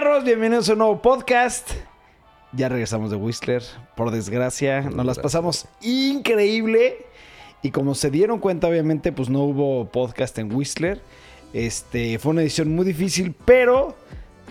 perros? Bienvenidos a un nuevo podcast. Ya regresamos de Whistler, por desgracia. Nos las pasamos increíble. Y como se dieron cuenta, obviamente, pues no hubo podcast en Whistler. Este, fue una edición muy difícil, pero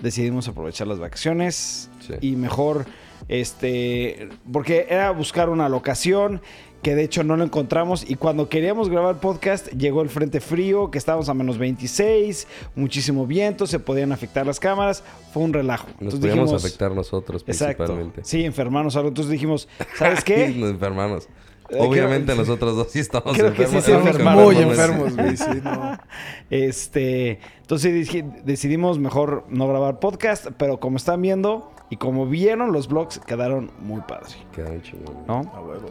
decidimos aprovechar las vacaciones Sí. y mejor, este, porque era buscar una locación que de hecho no lo encontramos y cuando queríamos grabar podcast llegó el frente frío, que estábamos a menos 26, muchísimo viento, se podían afectar las cámaras, fue un relajo. Nos Entonces podíamos dijimos- afectar nosotros Exacto. principalmente. Sí, enfermarnos algo. Entonces dijimos, ¿sabes qué? Nos enfermamos. Eh, Obviamente creo- nosotros dos sí estamos creo que sí enfermos. La única enfermaron. Muy enfermos, güey. Sí, no. Este, entonces dije- decidimos mejor no grabar podcast, pero como están viendo y como vieron los vlogs quedaron muy padres, Quedaron chingones. ¿no? A huevo.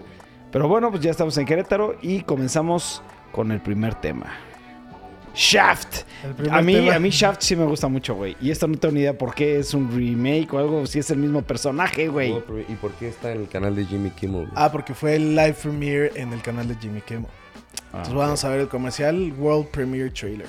Pero bueno, pues ya estamos en Querétaro y comenzamos con el primer tema. Shaft. A mí, tema. a mí Shaft sí me gusta mucho, güey. Y esto no tengo ni idea por qué es un remake o algo, si es el mismo personaje, güey. ¿Y por qué está en el canal de Jimmy Kimmel? güey? Ah, porque fue el live premiere en el canal de Jimmy Kimmel. Entonces Ah, vamos a ver el comercial World Premiere Trailer.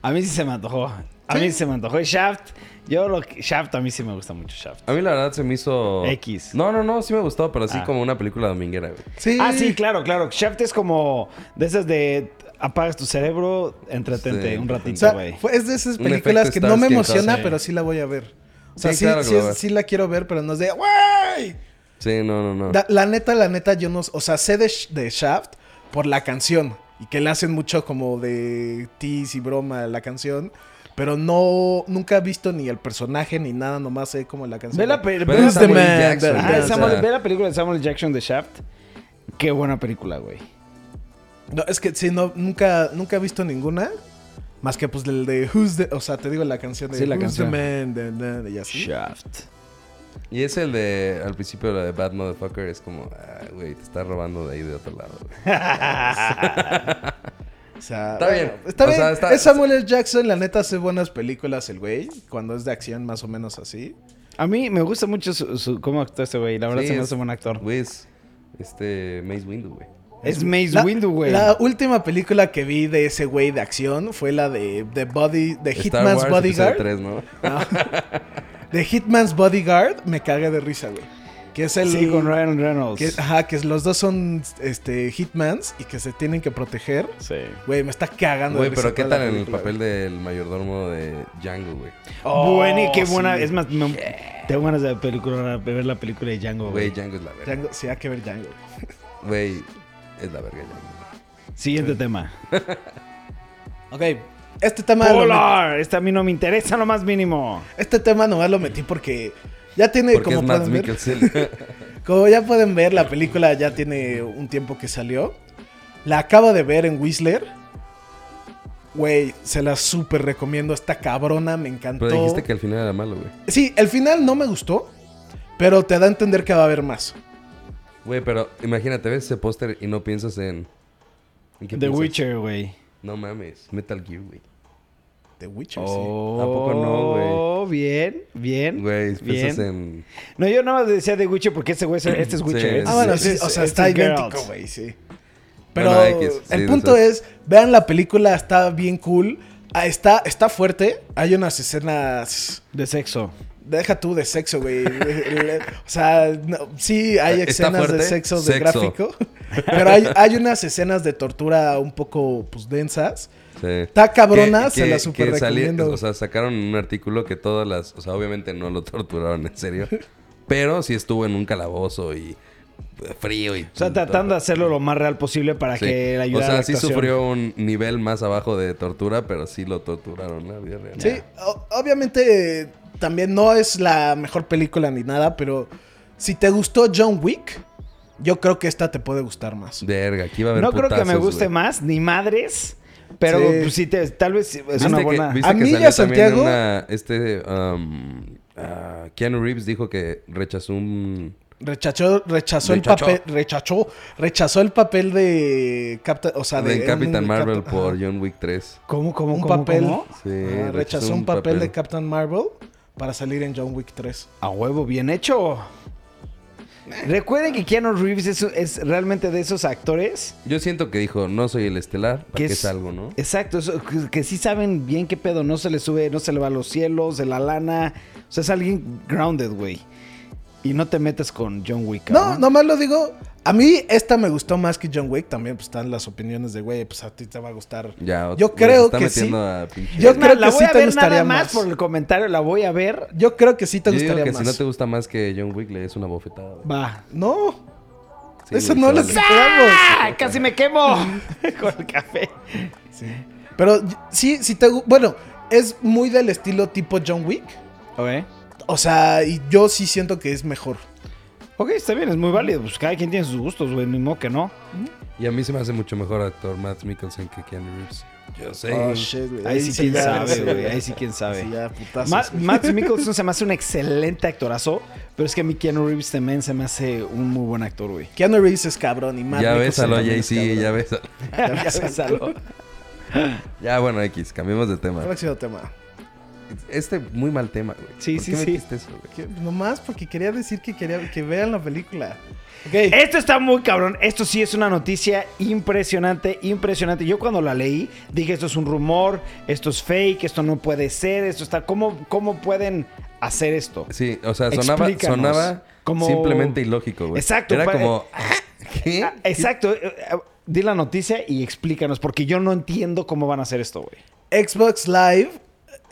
A mí sí se me antojó. A mí sí se me antojó. Y Shaft, yo lo que- Shaft a mí sí me gusta mucho Shaft. A mí la verdad se me hizo... X. No, no, no, sí me gustó, pero así Ah. como una película dominguera, güey. Sí. Ah, sí, claro, claro. Shaft es como de esas de apagas tu cerebro, entretente Sí. un O ratito, sea, güey. fue- es de esas películas que no me emociona, pero sí la voy a ver. O sea, Sí, sí, claro sí, es- la quiero ver, pero no es de ¡Wey! Sí, no, no, no. Da- La neta, la neta, yo no... O sea, sé de, de Shaft por la canción. Y que le hacen mucho como de tease y broma a la canción. Pero no... Nunca he visto ni el personaje ni nada. Nomás sé como la canción. Ve la, pe- ve Samuel man Jackson, Ah, Samuel- ve la película de Samuel Jackson de Shaft. Qué buena película, güey. No, es que sí, no, nunca, nunca he visto ninguna. Más que pues del de Who's the... O sea, te digo la canción de Sí, la Who's canción. the man, da, y así. Shaft. Y es el de... Al principio la de Bad Motherfucker es como... Ah, güey, te está robando de ahí de otro lado, güey. O sea, Está bueno, bien. Está O bien. sea, está- Es Samuel L. Jackson, la neta hace buenas películas el güey. Cuando es de acción más o menos así. A mí me gusta mucho su, su- cómo actúa este güey. La verdad Sí, se me es- hace buen actor. Güey, es... Este... Maze Windu, güey. Es Mace La- Windu, güey. La última película que vi de ese güey de acción fue la de, de Body, de Star Hitman's Wars, Bodyguard. episodio 3, ¿no? No. de Hitman's Bodyguard me cagué de risa, güey. Que es el. Sí, con Ryan Reynolds. que, ajá, que los dos son este, Hitmans y que se tienen que proteger. Sí. Güey, me está cagando Güey, de risa pero ¿qué tal en el papel del mayordomo de Django, güey? Oh, buena y qué buena. sí. Es más, me- tengo ganas de, película, de ver la película de Django, Güey, güey. Django es la verga. Django, sí, hay que ver Django. Güey, es la verga Django. Siguiente tema. Ok, este tema, Polar. Este a mí no me interesa lo más mínimo. este tema nomás lo metí porque ya tiene, Porque como pueden, ver, como ya pueden ver, la película ya tiene un tiempo que salió. La acabo de ver en Whistler. Güey, se la súper recomiendo. Esta cabrona me encantó. pero dijiste que al final era malo, güey. Sí, el final no me gustó, pero te da a entender que va a haber más. Güey, pero imagínate, ves ese póster y no piensas en... ¿en qué The piensas? Witcher, güey. No mames, Metal Gear, güey. The Witcher, Oh, ¿A poco no, Bien, bien. Güey, piensas en... No, yo nada más decía The Witcher porque este güey, es- este es Witcher. Sí, sí. Ah, bueno, sí, o sea, está es idéntico, güey, sí. Pero Bueno, X, sí, el punto es, vean la película, está bien cool. Ah, está, está fuerte. Hay unas escenas. De sexo. Deja tú de sexo, güey. O sea, no, sí hay ¿Está escenas de sexo de Sexo. gráfico. Pero hay, hay unas escenas de tortura un poco pues densas. Sí. Está cabrona, Que- se que- la super que salí- recomiendo. o sea, sacaron un artículo que todas las... O sea, obviamente no lo torturaron en serio. pero sí estuvo en un calabozo y frío y... O sea, tratando de hacerlo lo más real posible para Sí. que O ayudara a sea, la sí sufrió un nivel más abajo de tortura, pero sí lo torturaron la vida real. Sí, o- obviamente también no es la mejor película ni nada, pero si te gustó John Wick, yo creo que esta te puede gustar más. Verga, aquí va a haber No creo que me guste más, ni madres. Pero Sí. pues, sí, te- tal vez es ¿Viste una que, buena. viste A que mí y salió a también Santiago- una- este... um, ah, Keanu Reeves dijo que rechazó un... Rechazó, rechazó el Rechazó. papel, rechazó, rechazó el papel de Captain, o sea, de de Capitán un- Marvel Cap- por. John Wick 3. ¿Cómo, cómo, un cómo, papel. cómo? Sí, Ajá, rechazó un papel, de Captain Marvel para salir en John Wick 3. A huevo, bien hecho. Recuerden que Keanu Reeves es, es realmente de esos actores Yo siento que dijo, no soy el estelar, ¿para que qué es salgo, no? Exacto, eso, que, que sí saben bien qué pedo, no se le sube, no se le va a los cielos, de la lana. O sea, es alguien grounded, güey. Y no te metes con John Wick. No, nomás lo digo. A mí esta me gustó más que John Wick. También pues, están las opiniones de, güey, pues a ti te va a gustar. Ya, Yo creo que metiendo sí. a pinche- Yo Es más, creo la que voy sí a te ver gustaría nada más más. por el comentario, la voy a ver. Yo creo que sí te Yo digo gustaría que más. si no te gusta más que John Wick, le des una bofetada. Va. No, Sí, eso no lo quitamos. ¡Ah! Casi me quemo con el café. Pero y- sí, sí te Bueno, es muy del estilo tipo John Wick. Ok. O sea, y yo sí siento que es mejor. Ok, está bien, es muy válido. Pues cada quien tiene sus gustos, güey. Ni modo que no. Y a mí se me hace mucho mejor actor Matt Mikkelsen que Keanu Reeves. Yo sé. Oh, shit, güey. Ahí sí quién sabe, güey. Ahí sí quién sabe. Sí, ya, putazos, Ma- güey. Matt Mikkelsen se me hace un excelente actorazo, pero es que a mí Keanu Reeves también se me hace un muy buen actor, güey. Keanu Reeves es cabrón y Matt ya ves Mikkelsen a lo también es JC, ya a- Ya ves, Aló. Ya, bueno, X, cambiemos de tema. Próximo tema. Este muy mal tema, güey. Sí, ¿Por sí, qué sí. metiste eso, güey? Nomás porque quería decir que quería que vean la película. Ok. Esto está muy cabrón. Esto sí es una noticia impresionante, impresionante. Yo cuando la leí dije esto es un rumor, esto es fake, esto no puede ser, esto está... ¿Cómo, cómo pueden hacer esto? Sí, o sea, sonaba, Explícanos. sonaba Como- simplemente ilógico, güey. Exacto, Era como, ¿qué? Ah, exacto. Eh, eh, Di la noticia y explícanos, porque yo no entiendo cómo van a hacer esto, güey. Xbox Live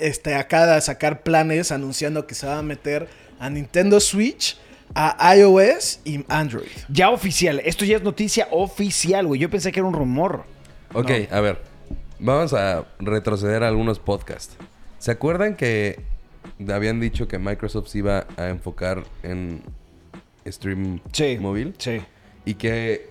este, acaba de sacar planes anunciando que se va a meter a Nintendo Switch, a iOS y Android. Ya oficial. Esto ya es noticia oficial, güey. Yo pensé que era un rumor. Ok, a ver. Vamos a retroceder a algunos podcasts. ¿Se acuerdan que habían dicho que Microsoft se iba a enfocar en stream Sí. móvil? Sí. Y que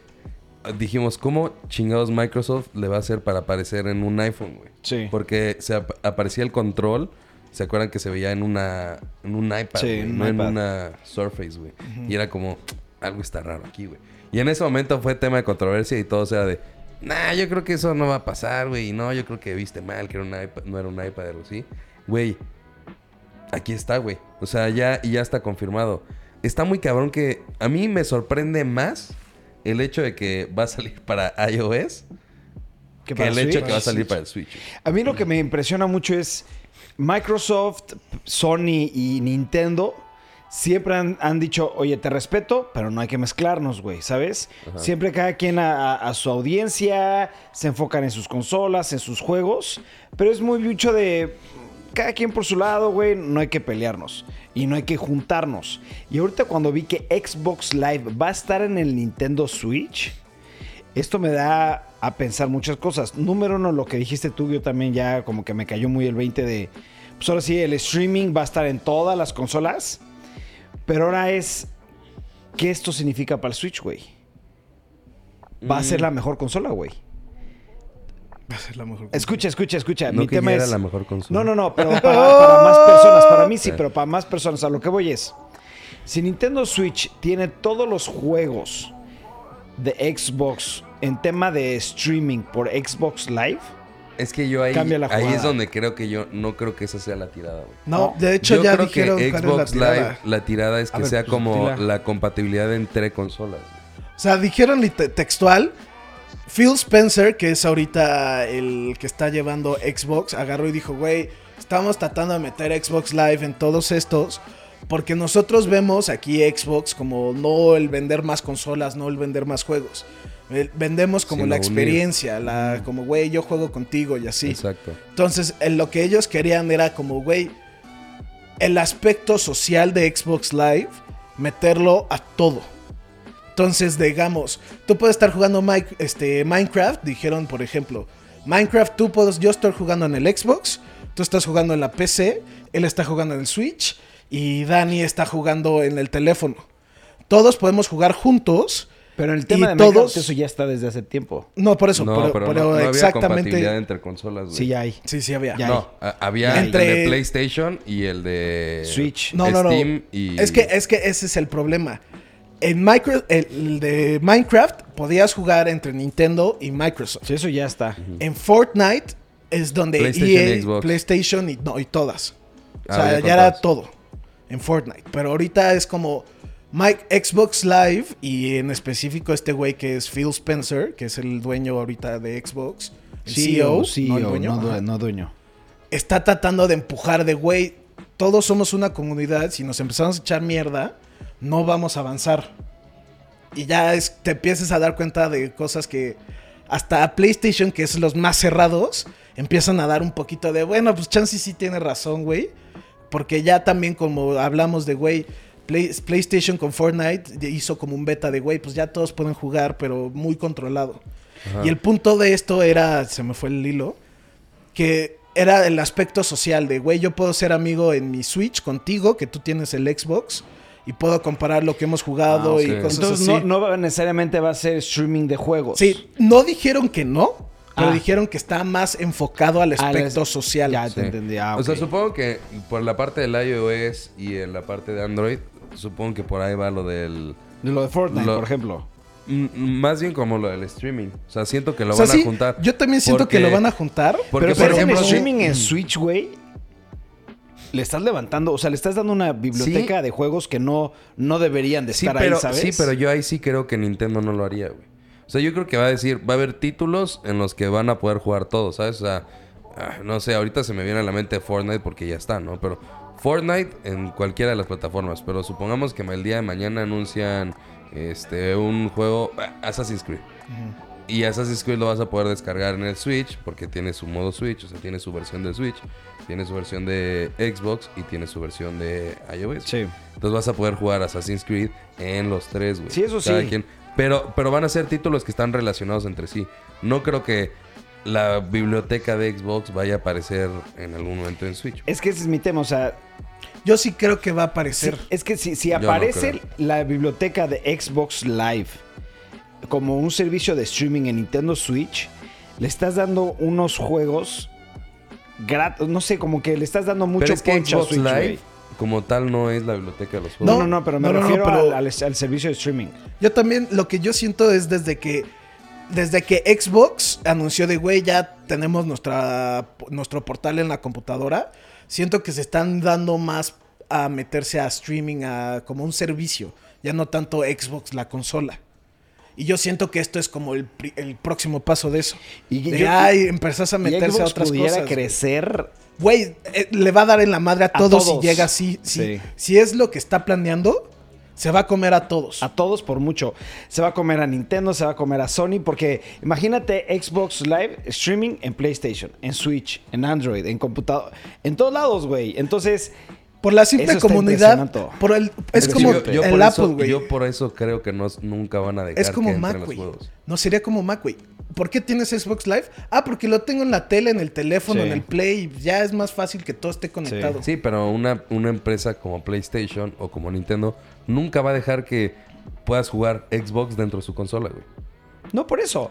dijimos, ¿cómo chingados Microsoft le va a hacer para aparecer en un iPhone, güey? Sí. Porque se ap- aparecía el control. ¿Se acuerdan que se veía en una en un iPad, Sí, en un no en una Surface, güey? Y era como, algo está raro aquí, güey. Y en ese momento fue tema de controversia y todo era de, nah, yo creo que eso no va a pasar, güey. Y no, yo creo que viste mal, que era un iPad, no era un iPad, algo así. Güey, aquí está, güey. O sea, ya, ya está confirmado. Está muy cabrón que a mí me sorprende más el hecho de que va a salir para iOS ¿Que para el hecho de que va a salir para el Switch. A mí lo que me impresiona mucho es Microsoft, Sony y Nintendo siempre han, han dicho, oye, te respeto, pero no hay que mezclarnos, güey, ¿sabes? Siempre cada quien a, a- a su audiencia, se enfocan en sus consolas, en sus juegos, pero es muy mucho de cada quien por su lado, güey, no hay que pelearnos y no hay que juntarnos. Y ahorita cuando vi que Xbox Live va a estar en el Nintendo Switch, esto me da a pensar muchas cosas. Número uno, lo que dijiste tú, yo también ya como que me cayó muy el 20 de... Pues ahora sí, el streaming va a estar en todas las consolas. Pero ahora es... ¿Qué esto significa para el Switch, güey? Va a Mm. ser la mejor consola, güey. Va a ser la mejor. Escucha, escucha, escucha. No Mi que tema ya era es... la mejor consola. No, no, no, pero para, para más personas. Para mí sí, pero para más personas. A lo que voy es... Si Nintendo Switch tiene todos los juegos de Xbox en tema de streaming por Xbox Live... Es que yo ahí, Cambia la ahí es donde creo que yo no creo que esa sea la tirada, güey. No, de hecho yo ya creo dijeron que la Xbox tirada. Live, la tirada es que ver, sea pues, como la compatibilidad entre consolas. O sea, dijeron textual Phil Spencer, que es ahorita el que está llevando Xbox, agarró y dijo, güey, estamos tratando de meter Xbox Live en todos estos. Porque nosotros vemos aquí Xbox como no el vender más consolas, no el vender más juegos. El- vendemos como Sino la unir. experiencia, la, como, güey, yo juego contigo y así. Exacto. Entonces, en lo que ellos querían era como, güey, el aspecto social de Xbox Live, meterlo a todo. Entonces, digamos, tú puedes estar jugando este, Minecraft, dijeron, por ejemplo, Minecraft, tú puedes, yo estoy jugando en el Xbox, tú estás jugando en la PC, él está jugando en el Switch y Dani está jugando en el teléfono. Todos podemos jugar juntos. Pero en el tema Y de Minecraft todos- eso ya está desde hace tiempo. No, por eso, no, pero, pero, pero no, no había compatibilidad exactamente. entre consolas, güey. Sí, ya hay. Sí, sí, había. Ya No, había Entre- el de PlayStation y el de Switch. No, no, no. Steam y Es que, es que ese es el problema. En Micro, el, de Minecraft podías jugar entre Nintendo y Microsoft. Sí, eso ya está. En Fortnite es donde PlayStation EA, y Xbox. PlayStation y, no, y todas. O Ah, sea, ya era todo en Fortnite. Pero ahorita es como Mike, Xbox Live y en específico este güey que es Phil Spencer, que es el dueño ahorita de Xbox. El CEO, CEO, no el dueño. no, no dueño. está tratando de empujar de, güey, todos somos una comunidad, si nos empezamos a echar mierda, no vamos a avanzar. Y ya es, te empiezas a dar cuenta de cosas que hasta PlayStation, que es los más cerrados, empiezan a dar un poquito de, bueno, pues Chansey sí tiene razón, güey. Porque ya también como hablamos de, güey, Play- PlayStation con Fortnite hizo como un beta de, güey, pues ya todos pueden jugar, pero muy controlado. Ajá. Y el punto de esto era, se me fue el hilo, que era el aspecto social de, güey, yo puedo ser amigo en mi Switch contigo, que tú tienes el Xbox, y puedo comparar lo que hemos jugado Ah, y cosas Entonces así. no, necesariamente va a ser streaming de juegos. Sí, no dijeron que no, pero Ah. dijeron que está más enfocado al aspecto social. Ya Sí. te entendí. Ah, O sea, supongo que por la parte del iOS y en la parte de Android, supongo que por ahí va lo del... De lo de Fortnite, lo- por ejemplo. Más bien como lo del streaming. O sea, siento que lo O sea, van sí, a juntar. yo también siento que lo van a juntar. Porque, pero por por ejemplo, streaming en Switch, güey, le estás levantando, o sea, le estás dando una biblioteca de juegos que no, no deberían de Sí estar pero, ahí, ¿sabes? sí, pero yo ahí sí creo que Nintendo no lo haría, güey. O sea, yo creo que va a decir, va a haber títulos en los que van a poder jugar todos, ¿sabes? O sea, ah, no sé, ahorita se me viene a la mente Fortnite porque ya está, ¿no? Pero Fortnite en cualquiera de las plataformas, pero supongamos que el día de mañana anuncian este un juego ah, Assassin's Creed. Y Assassin's Creed lo vas a poder descargar en el Switch porque tiene su modo Switch, o sea, tiene su versión de Switch, tiene su versión de Xbox y tiene su versión de iOS. Sí. Entonces vas a poder jugar Assassin's Creed en los tres, güey. Sí, eso Cada sí. quien. Pero, pero van a ser títulos que están relacionados entre sí. No creo que la biblioteca de Xbox vaya a aparecer en algún momento en Switch. Es que ese es mi tema, o sea, Yo sí creo que va a sí, aparecer. es que si, si aparece la biblioteca de Xbox Live como un servicio de streaming en Nintendo Switch, le estás dando unos juegos gratis, no sé, como que le estás dando mucho pero es que Xbox Switch, Live, como tal, no es la biblioteca de los No, juegos. no, no, pero me No, no, no, refiero pero- al, al- al servicio de streaming. Yo también, lo que yo siento es desde que. Desde que Xbox anunció de, güey, ya tenemos nuestra, nuestro portal en la computadora, siento que se están dando más a meterse a streaming a, como un servicio, ya no tanto Xbox la consola. Y yo siento que esto es como el, el próximo paso de eso. Y de, yo- ay, empezás a meterse a otras cosas. crecer Güey, eh, le va a dar en la madre a, A todos, todos. si llega así. Si, Sí. si es lo que está planeando, se va a comer a todos. a todos por mucho. Se va a comer a Nintendo, se va a comer a Sony, porque imagínate Xbox Live streaming en PlayStation, en Switch, en Android, en computador, en todos lados, güey. Entonces, Por la simple Eso comunidad. Por el, es Pero como yo- yo el Apple, güey. Yo por eso creo que no, nunca van a dejar Es como que entren Mac, los juegos. No sería como Mac, güey. ¿Por qué tienes Xbox Live? Ah, porque lo tengo en la tele, en el teléfono, Sí. en el Play. Ya es más fácil que todo esté conectado. Sí, pero una, una empresa como PlayStation o como Nintendo nunca va a dejar que puedas jugar Xbox dentro de su consola, güey. no por eso.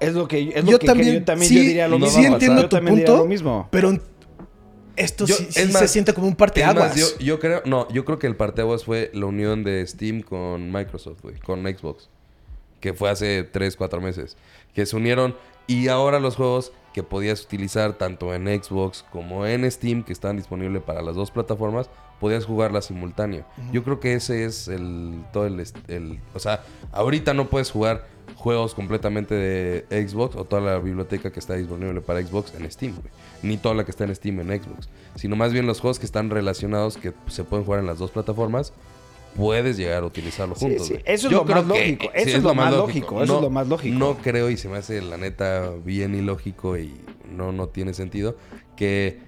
Es lo que, es lo Yo que también, yo también sí, yo diría lo mismo. a entiendo tu punto, lo mismo. pero esto Yo- sí, es sí más- se siente como un parteaguas. yo, yo creo, no, yo creo que el parteaguas fue la unión de Steam con Microsoft, güey, con Xbox. Que fue hace 3, 4 meses. Que se unieron y ahora los juegos que podías utilizar tanto en Xbox como en Steam, que están disponibles para las dos plataformas, podías jugarla simultáneo. Yo creo que ese es el todo el, o sea, ahorita no puedes jugar juegos completamente de Xbox o toda la biblioteca que está disponible para Xbox en Steam, güey. Ni toda la que está en Steam en Xbox, sino más bien los juegos que están relacionados que se pueden jugar en las dos plataformas. Puedes llegar a utilizarlo Sí, juntos. sí. güey. Eso es Yo lo creo más que- lógico. sí, Eso es lo más lógico. Eso es lo más lógico. No creo y se me hace la neta bien ilógico y no, no tiene sentido que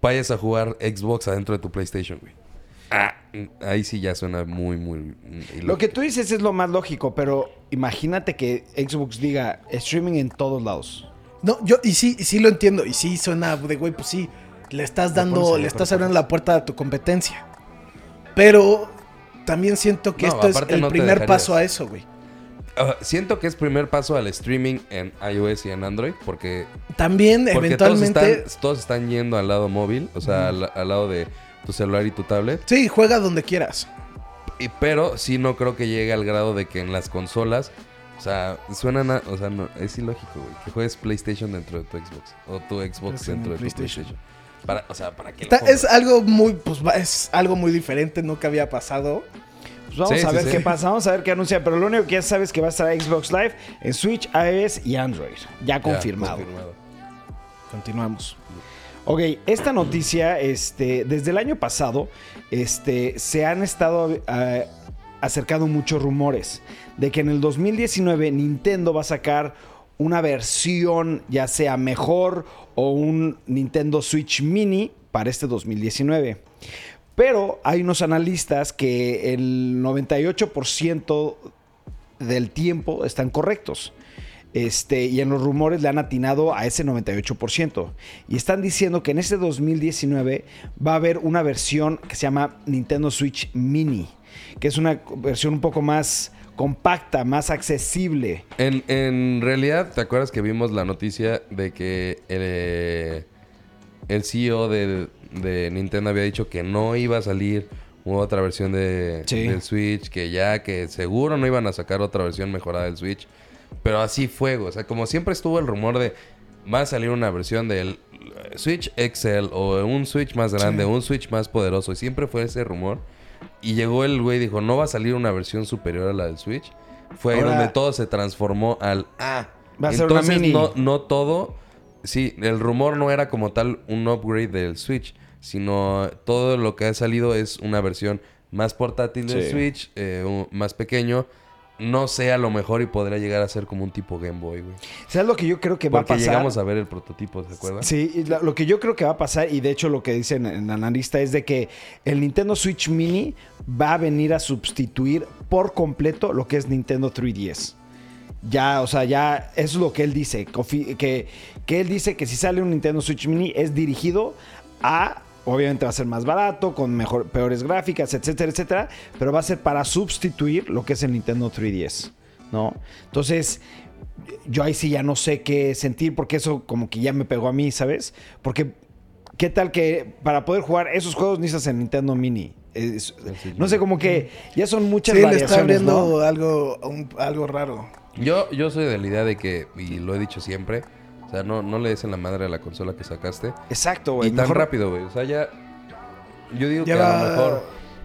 vayas a jugar Xbox adentro de tu PlayStation, güey. Ah, ahí sí ya suena muy, muy ilógico. Lo que tú dices es lo más lógico, pero imagínate que Xbox diga streaming en todos lados. No, yo, y sí, y sí lo entiendo. Y sí suena de güey, pues sí. Le estás dando, le estás abriendo la puerta a tu competencia. Pero también siento que No, esto es el no primer paso a eso, güey. Siento que es primer paso al streaming en iOS y en Android porque, También, porque todos, eventualmente. están, todos están yendo al lado móvil, o sea, al, al lado de tu celular y tu tablet. Sí, juega donde quieras. Y, pero sí no creo que llegue al grado de que en las consolas, o sea, suenan a, o sea, no, es ilógico, güey, que juegues PlayStation dentro de tu Xbox o tu Xbox en dentro de tu PlayStation. PlayStation. Para, o sea, para que es algo muy, pues es algo muy diferente, nunca había pasado. Pues vamos Sí, a ver sí. qué pasa, vamos a ver qué anuncia. Pero lo único que ya sabes es que va a estar Xbox Live en Switch, iOS y Android. Ya Ya, confirmado. confirmado. Continuamos. Ok, esta noticia, este, desde el año pasado, este, se han estado eh, acercando muchos rumores de que en el 2019 Nintendo va a sacar una versión, ya sea mejor o un Nintendo Switch Mini para este 2019. Pero hay unos analistas que el 98% del tiempo están correctos. Este, y en los rumores le han atinado a ese 98%. Y están diciendo que en este 2019 va a haber una versión que se llama Nintendo Switch Mini, que es una versión un poco más compacta, más accesible. En, en realidad, ¿te acuerdas que vimos la noticia de que el, eh, el CEO de, de Nintendo había dicho que no iba a salir otra versión de, Sí. del Switch, que ya que seguro no iban a sacar otra versión mejorada del Switch? Pero así fue, o sea, como siempre estuvo el rumor de va a salir una versión del eh, Switch XL o un Switch más grande, un Switch más poderoso, y siempre fue ese rumor. Y llegó el güey y dijo, no va a salir una versión superior a la del Switch. Fue ahí donde todo se transformó al ah. Va a ser una Entonces mini. no, no todo. Sí, el rumor no era como tal un upgrade del Switch, sino todo lo que ha salido es una versión más portátil del Sí. Switch, eh, más pequeño. No sé a lo mejor y podría llegar a ser como un tipo Game Boy, güey. ¿Sabes lo que yo creo que va a Porque pasar? llegamos a ver el prototipo, ¿se acuerdan? Sí, lo que yo creo que va a pasar, y de hecho lo que dicen en el analista es de que el Nintendo Switch Mini va a venir a sustituir por completo lo que es Nintendo 3DS. Ya, o sea, ya eso es lo que él dice. Que, que él dice que si sale un Nintendo Switch Mini es dirigido a. Obviamente va a ser más barato, con mejor, peores gráficas, etcétera, etcétera. Pero va a ser para sustituir lo que es el Nintendo 3DS. ¿No? Entonces, yo ahí sí ya no sé qué sentir porque eso como que ya me pegó a mí, ¿sabes? Porque qué tal que para poder jugar esos juegos necesitas el Nintendo Mini. Es- no sé, como que ya son muchas Sí, le está variaciones, abriendo ¿no? algo, un- algo raro. Yo, yo soy de la idea de que, y lo he dicho siempre, o sea, no, no le des en la madre a la consola que sacaste. Exacto, Y güey. tan Mejor- rápido, güey. O sea, ya. Yo digo que a lo mejor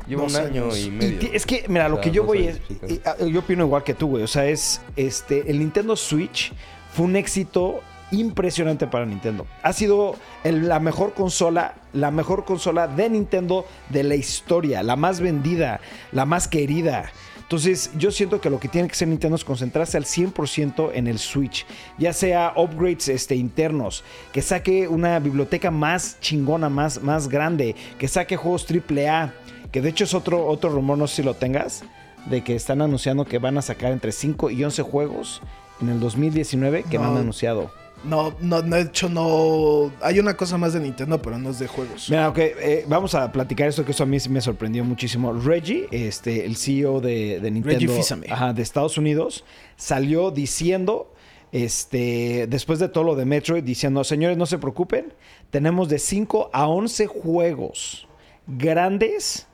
lleva un año años. y Y medio. es que, mira, lo O sea, que yo voy años, es. y, Yo opino igual que tú, güey. O sea, es. Este. El Nintendo Switch fue un éxito impresionante para Nintendo. Ha sido el- la mejor consola, la mejor consola de Nintendo de la historia, la más vendida, la más querida. Entonces, yo siento que lo que tiene que hacer Nintendo es concentrarse al 100% en el Switch, ya sea upgrades este, internos, que saque una biblioteca más chingona, más, más grande, que saque juegos AAA, que de hecho es otro, otro rumor, no sé si lo tengas, de que están anunciando que van a sacar entre 5 y 11 juegos en el 2019 que no, No. han anunciado. No, no, no, de hecho no. Hay una cosa más de Nintendo, pero no es de juegos. Mira, ok, eh, vamos a platicar esto que eso a mí sí me sorprendió muchísimo. Reggie, este, el CEO de, de Nintendo ajá, de Estados Unidos, salió diciendo, este, después de todo lo de Metroid, diciendo, señores, no se preocupen, tenemos de 5 a 11 juegos grandes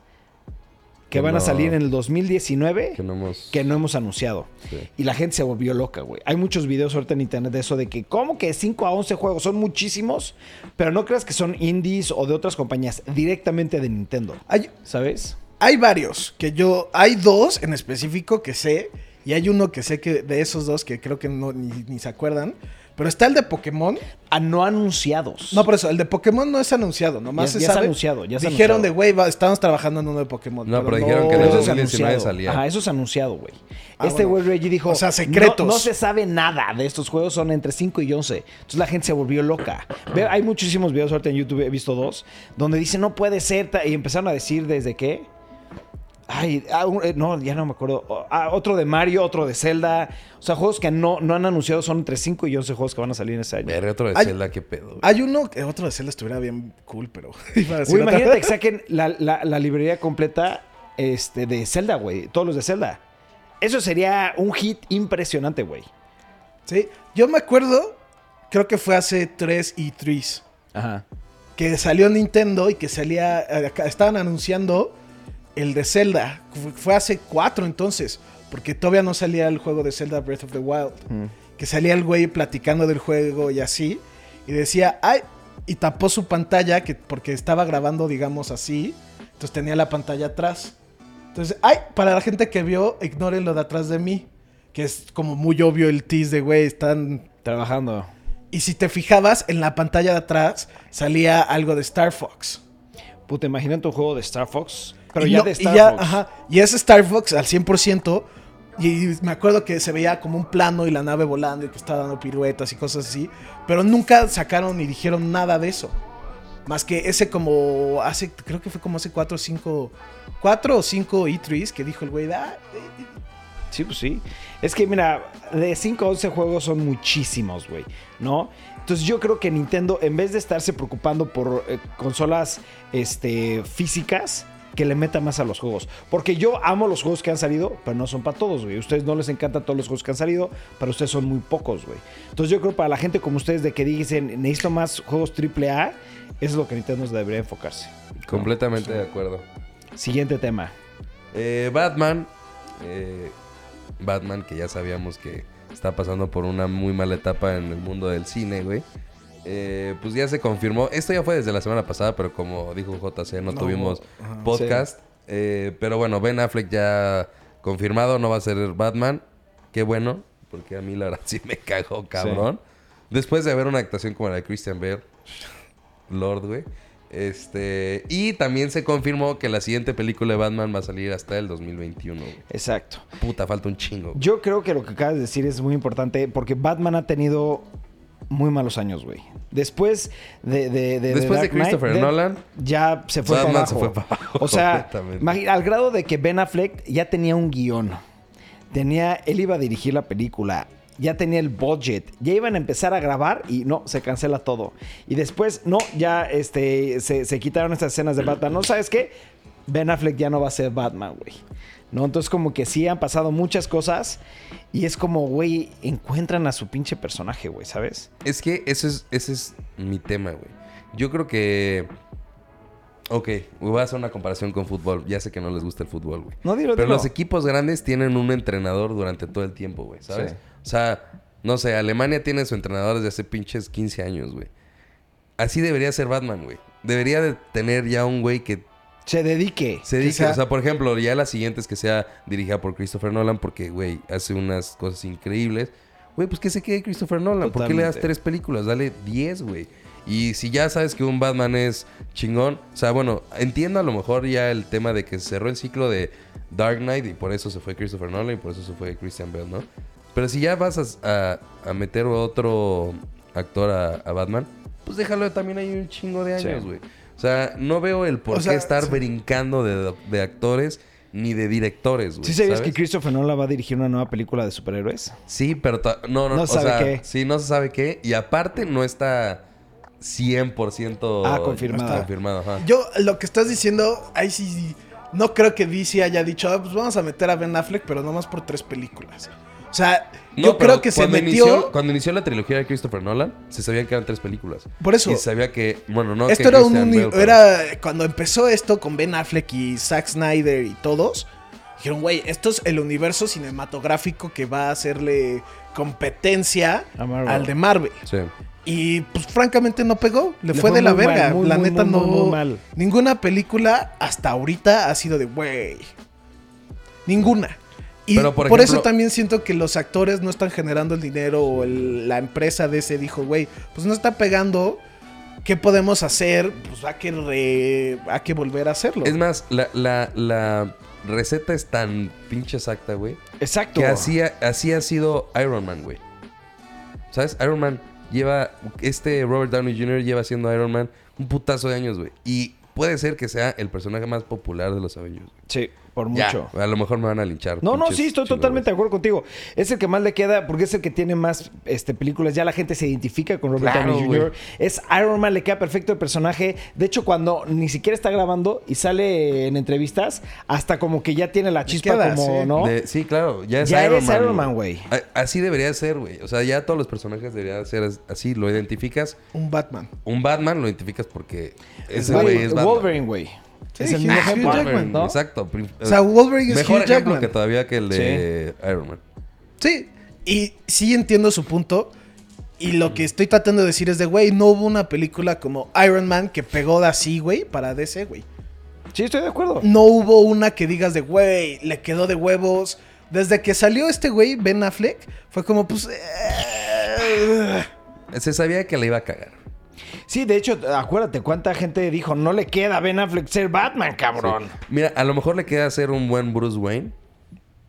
que Que van a salir en el 2019 Que no hemos... que no hemos anunciado. Sí. Y la gente se volvió loca, güey. Hay muchos videos ahorita en internet de eso, de que, ¿cómo que 5 a 11 juegos? Son muchísimos, pero no creas que son indies o de otras compañías, directamente de Nintendo. Hay, ¿Sabes? hay varios que yo. Hay dos en específico que sé. Y hay uno que sé que de esos dos que creo que no, ni, ni se acuerdan. Pero está el de Pokémon. A no anunciados. No, por eso, el de Pokémon no es anunciado, nomás Ya- se ya es anunciado, ya es Dijeron anunciado. de, güey, estamos trabajando en uno de Pokémon. No, pero dijeron que en Pero el eso es 2019 anunciado. salía. Ajá, eso es anunciado, güey. Ah, este güey bueno. Reggie dijo... O sea, secretos. No, no se sabe nada de estos juegos, son entre 5 y 11. Entonces la gente se volvió loca. Ve, hay muchísimos videos ahorita en YouTube, he visto dos, donde dicen no puede ser, ta- y empezaron a decir desde qué. Ay, ah, eh, no, ya no me acuerdo. Ah, otro de Mario, otro de Zelda. O sea, juegos que no, no han anunciado son entre 5 y 11 juegos que van a salir en ese año. Verga, otro de Hay- Zelda, qué pedo. Hay uno, que otro de Zelda estuviera bien cool, pero. imagínate que saquen la, la- la librería completa este, de Zelda, güey. Todos los de Zelda. Eso sería un hit impresionante, güey. Sí, yo me acuerdo, creo que fue hace 3 y 3 Ajá. que salió Nintendo y que salía, eh, estaban anunciando el de Zelda. Fu- Fue hace 4 entonces, porque todavía no salía el juego de Zelda Breath of the Wild. Que salía el güey platicando del juego y así, y decía, ay, y tapó su pantalla que, porque estaba grabando, digamos así, entonces tenía la pantalla atrás. Entonces, ay, para la gente que vio, ignoren lo de atrás de mí, que es como muy obvio el tease de, güey, están Trabajando. y si te fijabas, en la pantalla de atrás salía algo de Star Fox. Puta, imagínate un juego de Star Fox. Pero Y ya no- de y Star ya, Fox. ajá, y es Star Fox al 100%. Y me acuerdo que se veía como un plano y la nave volando y que estaba dando piruetas y cosas así. Pero nunca sacaron ni dijeron nada de eso. Más que ese como hace, creo que fue como hace 4 o 5, 4 o 5 E3s que dijo el güey, ah, eh, Sí, pues sí. Es que, mira, de 5 a 11 juegos son muchísimos, güey. ¿No? Entonces yo creo que Nintendo, en vez de estarse preocupando por eh, consolas este, físicas, que le meta más a los juegos. Porque yo amo los juegos que han salido, pero no son para todos, güey. A ustedes no les encantan todos los juegos que han salido, para ustedes son muy pocos, güey. Entonces yo creo para la gente como ustedes de que dicen, necesito más juegos AAA, eso es lo que Nintendo debería enfocarse. Completamente de acuerdo. Siguiente tema. Eh, Batman. eh, Batman, que ya sabíamos que está pasando por una muy mala etapa en el mundo del cine, güey. Eh, pues ya se confirmó. Esto ya fue desde la semana pasada, pero como dijo JC, no, No, tuvimos ajá. podcast. Eh, pero bueno, Ben Affleck ya confirmado, no va a ser Batman. Qué bueno, porque a mí la verdad sí me cagó, cabrón. Después de ver una actuación como la de Christian Bale, Lord, güey. Este, y también se confirmó que la siguiente película de Batman va a salir hasta el 2021. güey. Exacto. Puta, falta un chingo. güey. Yo creo que lo que acabas de decir es muy importante porque Batman ha tenido muy malos años, güey. Después de, de, de- Después de Dark Christopher Nolan, ya se fue para se abajo. fue para abajo O sea, al grado de que Ben Affleck ya tenía un guion. Tenía, él iba a dirigir la película. Ya tenía el budget. Ya iban a empezar a grabar y no, se cancela todo. Y después, no, ya este, se, se quitaron estas escenas de Batman. ¿No sabes qué? Ben Affleck ya no va a ser Batman, güey. ¿No? Entonces como que sí han pasado muchas cosas y es como, güey, encuentran a su pinche personaje, güey, ¿sabes? es que ese es, ese es mi tema, güey. Yo creo que... Ok, voy a hacer una comparación con fútbol. Ya sé que no les gusta el fútbol, güey. No, dilo, Pero dilo. los equipos grandes tienen un entrenador durante todo el tiempo, güey, ¿sabes? Sí. O sea, no sé, Alemania tiene su entrenador desde hace pinches 15 años, güey. Así debería ser Batman, güey. Debería de tener ya un güey que Se dedique. se Que dedique. sea- O sea, por ejemplo, ya la siguiente es que sea dirigida por Christopher Nolan porque, güey, hace unas cosas increíbles. Güey, pues que se quede Christopher Nolan. ¿Por qué le das tres películas? Dale 10, güey. Y si ya sabes que un Batman es chingón, o sea, bueno, entiendo a lo mejor ya el tema de que se cerró el ciclo de Dark Knight y por eso se fue Christopher Nolan y por eso se fue Christian Bale, ¿no? Pero si ya vas a, a- a meter otro actor a, a Batman, pues déjalo también ahí un chingo de años, Sí. O sea, no veo el por O sea, qué estar sí. brincando de, de actores ni de directores, güey. ¿Sí sabías ¿sabes? que Christopher Nolan va a dirigir una nueva película de superhéroes? Sí, pero no, no, No o sabe sea, qué. Sí, no se sabe qué. Y aparte no está 100% Ah, confirmado. confirmado, ajá. Yo, lo que estás diciendo, ahí sí. No creo que DC haya dicho, "Ah, pues vamos a meter a Ben Affleck, pero nomás por tres películas. O sea, No, yo creo que se cuando metió. Inició, cuando inició la trilogía de Christopher Nolan, se sabía que eran tres películas. Por eso. Y se sabía que, bueno, no. esto que era un Christian uni- Bale, pero- era cuando empezó esto con Ben Affleck y Zack Snyder y todos. Dijeron, güey, esto es el universo cinematográfico que va a hacerle competencia al de Marvel. Sí. Y pues francamente no pegó, le, Le fue, fue de la muy mal, verga. muy, la muy, neta muy, no. mal. Ninguna película hasta ahorita ha sido de güey. Ninguna. Y Pero, por, por eso también siento que los actores no están generando el dinero o el- la empresa de ese dijo, güey, pues no está pegando. ¿Qué podemos hacer? Pues hay que, re- hay que volver a hacerlo. Es más, la, la, la receta es tan pinche exacta, güey. Exacto. Que así, ha- así ha sido Iron Man, güey. ¿Sabes? Iron Man lleva. Este Robert Downey Jr. lleva siendo Iron Man un putazo de años, güey. Y puede ser que sea el personaje más popular de los Avengers. Sí, por Ya, mucho. a lo mejor me van a linchar. No, no, sí, estoy chingones. totalmente de acuerdo contigo. Es el que más le queda, porque es el que tiene más este, películas. Ya la gente se identifica con Robert Claro, Downey Jr. Es Iron Man, le queda perfecto el personaje. De hecho, cuando ni siquiera está grabando y sale en entrevistas, hasta como que ya tiene la chispa queda, como, sí. ¿no? De- sí, claro, ya es Ya Iron eres Man. Iron Man, güey. Así debería ser, güey. O sea, ya todos los personajes deberían ser as- así. Lo identificas. Un Batman. Un Batman lo identificas porque ese Güey, güey es Batman. Wolverine, güey. Sí, es el Hugh- mismo ejemplo, Jackman, ¿no? Exacto. O sea, Wolverine es Mejor Hugh ejemplo Jackman. que todavía que el de Iron Man. Sí, y sí entiendo su punto. Y lo que estoy tratando de decir es de, güey, no hubo una película como Iron Man que pegó de así, güey, para DC, güey. Sí, estoy de acuerdo. No hubo una que digas de, güey, le quedó de huevos. Desde que salió este güey, Ben Affleck, fue como, pues... eh, Se sabía que le iba a cagar. Sí, de hecho, acuérdate cuánta gente dijo, no le queda a Ben Affleck ser Batman, cabrón. Mira, a lo mejor le queda ser un buen Bruce Wayne.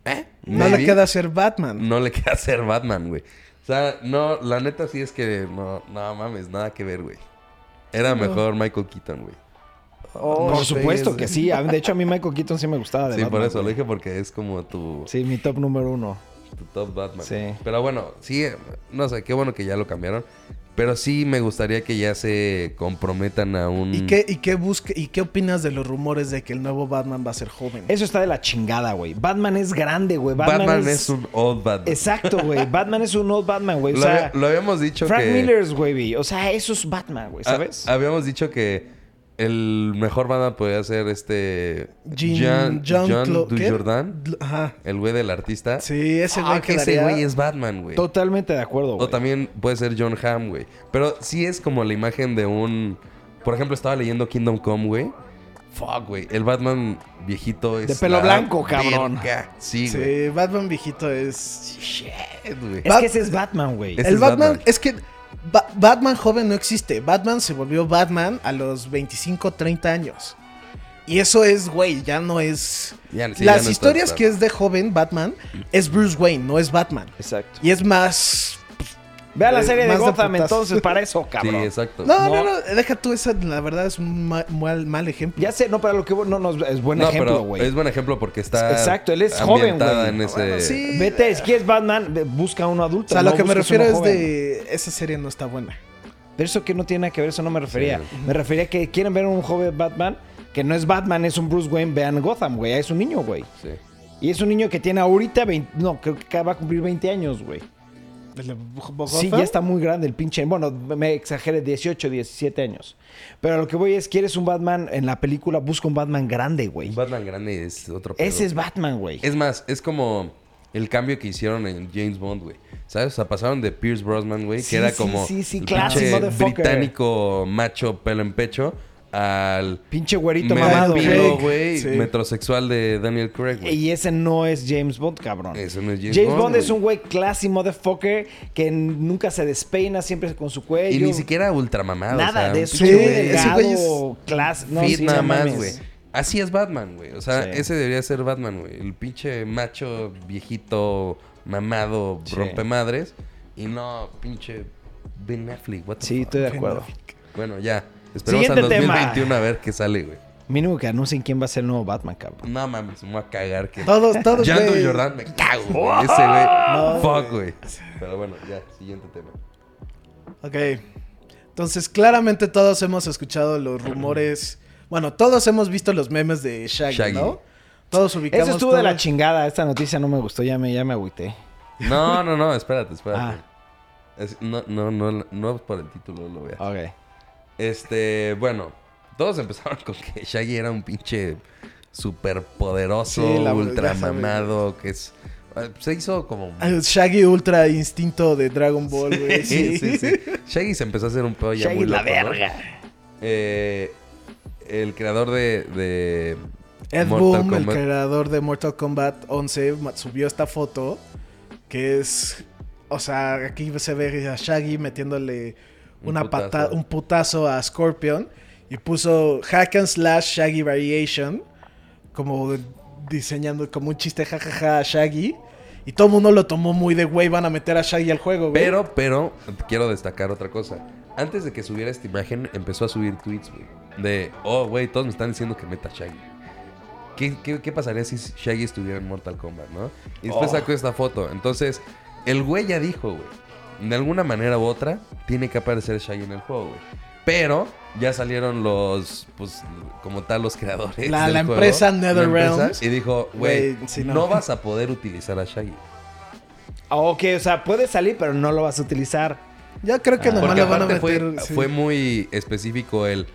¿Eh? no le queda ser Batman. No le queda ser Batman, güey. O sea, no, la neta sí es que no, no mames, nada que ver, güey. Era mejor Michael Keaton, güey. Oh, Por sí, supuesto es- que sí. De hecho, a mí Michael Keaton sí me gustaba de Sí, por eso lo dije porque es como tu, Sí, mi top número uno. tu top Batman. Sí. Pero bueno, sí, no sé, qué bueno que ya lo cambiaron. Pero sí me gustaría que ya se comprometan a un... ¿Y qué, y, qué busca, ¿Y qué opinas de los rumores de que el nuevo Batman va a ser joven? Eso está de la chingada, güey. Batman es grande, güey. Batman, Batman, es... un old Batman. Exacto, güey. Batman es un old Batman, güey. O lo, sea, lo habíamos dicho Frank que... Miller's, güey. O sea, eso es Batman, güey, Ah, ¿sabes? habíamos dicho que el mejor Batman podría ser este... Jean- Jean ¿qué? Dujardin. Ajá. El güey del artista. Sí, ese Ah, güey que ese güey es Batman, güey. Totalmente de acuerdo, güey. O también puede ser John Hamm, güey. Pero sí es como la imagen de un... Por ejemplo, estaba leyendo Kingdom Come, güey. Fuck, güey. El Batman viejito es... De pelo la blanco, cabrón. verga. Sí, güey. Sí, Batman viejito es... Shit, güey. Es que ese es Batman, güey. El es Batman, Batman. es que Ba- Batman joven no existe. Batman se volvió Batman a los 25, 30 años. Y eso es, güey, ya no es... Ya- sí, ya Las no historias está- que es de joven Batman es Bruce Wayne, no es Batman. Exacto. Y es más... Vea la serie de de Gotham entonces para eso, Sí, cabrón. exacto. No, no, No. no, deja tú esa, la verdad es un ma- mal, mal ejemplo. Ya sé, no, para lo que no, no, es buen No, ejemplo, pero güey. es buen ejemplo porque está Exacto, él es joven, güey. en ese... Bueno, sí. Vete, si quieres Batman, busca uno adulto. O sea, no lo que me refiero es joven. de... Esa serie no está buena. Pero eso que no tiene nada que ver, eso no me refería. Sí. Me refería a que quieren ver un joven Batman que no es Batman, es un Bruce Wayne, vean Gotham, güey. Es un niño, güey. Sí. Y es un niño que tiene ahorita 20, no, creo que va a cumplir 20 años, güey. ¿El de Bo- Sí, ya está muy grande el pinche. Bueno, me exageré, 18, 17 años. Pero a lo que voy es, quieres un Batman en la película, busca un Batman grande, güey. Un Batman grande es otro pedo. Ese es Batman, güey. Es más, es como el cambio que hicieron en James Bond, güey. ¿Sabes? O sea, pasaron de Pierce Brosnan, güey, Sí, que era sí, como sí, el británico macho pelo en pecho al Pinche güerito mamado, güey. Sí. metrosexual de Daniel Craig, güey. Y ese no es James Bond, cabrón. Ese no es James, James Bond, Bond, es un güey classy motherfucker que nunca se despeina, siempre con su cuello. Y ni siquiera ultramamado. Nada o sea, de eso. Sí, ese güey es class, no, fit sí, nada más, güey. Así es Batman, güey. O sea, Sí. ese debería ser Batman, güey. El pinche macho, viejito, mamado, Sí. rompemadres. Y no, pinche Ben Affleck. What the Sí, fuck? estoy de acuerdo. Bueno, ya. Esperemos Siguiente al tema. 2021 a ver qué sale, güey. Mínimo que anuncien quién va a ser el nuevo Batman, cabrón. No mames, me voy a cagar. Que... Todos, todos, Jan güey. Jordan, me cago, güey. Ese güey. Fuck, güey. Pero bueno, ya, siguiente tema. Ok. Entonces, claramente todos hemos escuchado los rumores. Bueno, todos hemos visto los memes de Shaggy, Shaggy. ¿no? Todos ubicamos. Eso estuvo de la chingada. Esta noticia no me gustó, ya me, ya me agüité. No, no, no, espérate, Ah. espérate. Es- no, no, no, no es por el título, lo veas. Ok. Este, bueno, todos empezaron con que Shaggy era un pinche superpoderoso, Sí, la- ultra ya sabes. mamado, que es... eh, Se hizo como... El Shaggy Ultra Instinto de Dragon Ball, güey. sí, sí, sí. Shaggy se empezó a hacer un pedo ya Shaggy muy la verga. Eh, el creador de, de Ed Mortal Boon, el Kombat. creador de Mortal Kombat 11, ma- subió esta foto que es, o sea, aquí se ve a Shaggy metiéndole Un una putazo. pata, un putazo a Scorpion y puso hack and slash Shaggy variation, como diseñando como un chiste jajaja a Shaggy. Y todo el mundo lo tomó muy de güey, van a meter a Shaggy al juego, güey. Pero, pero, quiero destacar otra cosa. Antes de que subiera esta imagen, empezó a subir tweets, güey. De, oh, güey, todos me están diciendo que meta a Shaggy. ¿Qué, qué, qué pasaría si Shaggy estuviera en Mortal Kombat, no? Y después Oh. sacó esta foto. Entonces, el güey ya dijo, güey. De alguna manera u otra, tiene que aparecer Shaggy en el juego, güey. Pero ya salieron los, pues, como tal, los creadores. La- del la juego, empresa empresa, Y dijo, güey, no. no. vas a poder utilizar a Shaggy. Ok, o sea, puede salir, pero no lo vas a utilizar. ya creo que Ah. nomás le van a fue, meter. sí. fue muy específico el...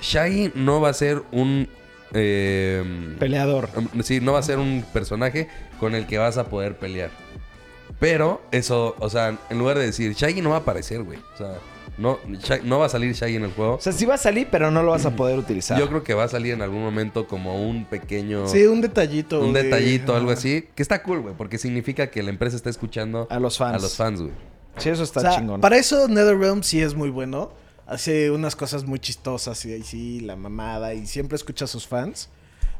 Shaggy no va a ser un... eh, Peleador. um, sí, no va a ser un personaje con el que vas a poder pelear. Pero eso, o sea, en lugar de decir, Shaggy no va a aparecer, güey. O sea, no, no va a salir Shaggy en el juego. O sea, sí va a salir, pero no lo vas a poder utilizar. Yo creo que va a salir en algún momento como un pequeño... Sí, un detallito. un de- detallito, algo así. Que está cool, güey. Porque significa que la empresa está escuchando A los fans. A los fans, güey. Sí, eso está O sea, chingón. Para eso NetherRealm sí es muy bueno. Hace unas cosas muy chistosas y ahí sí, la mamada y siempre escucha a sus fans.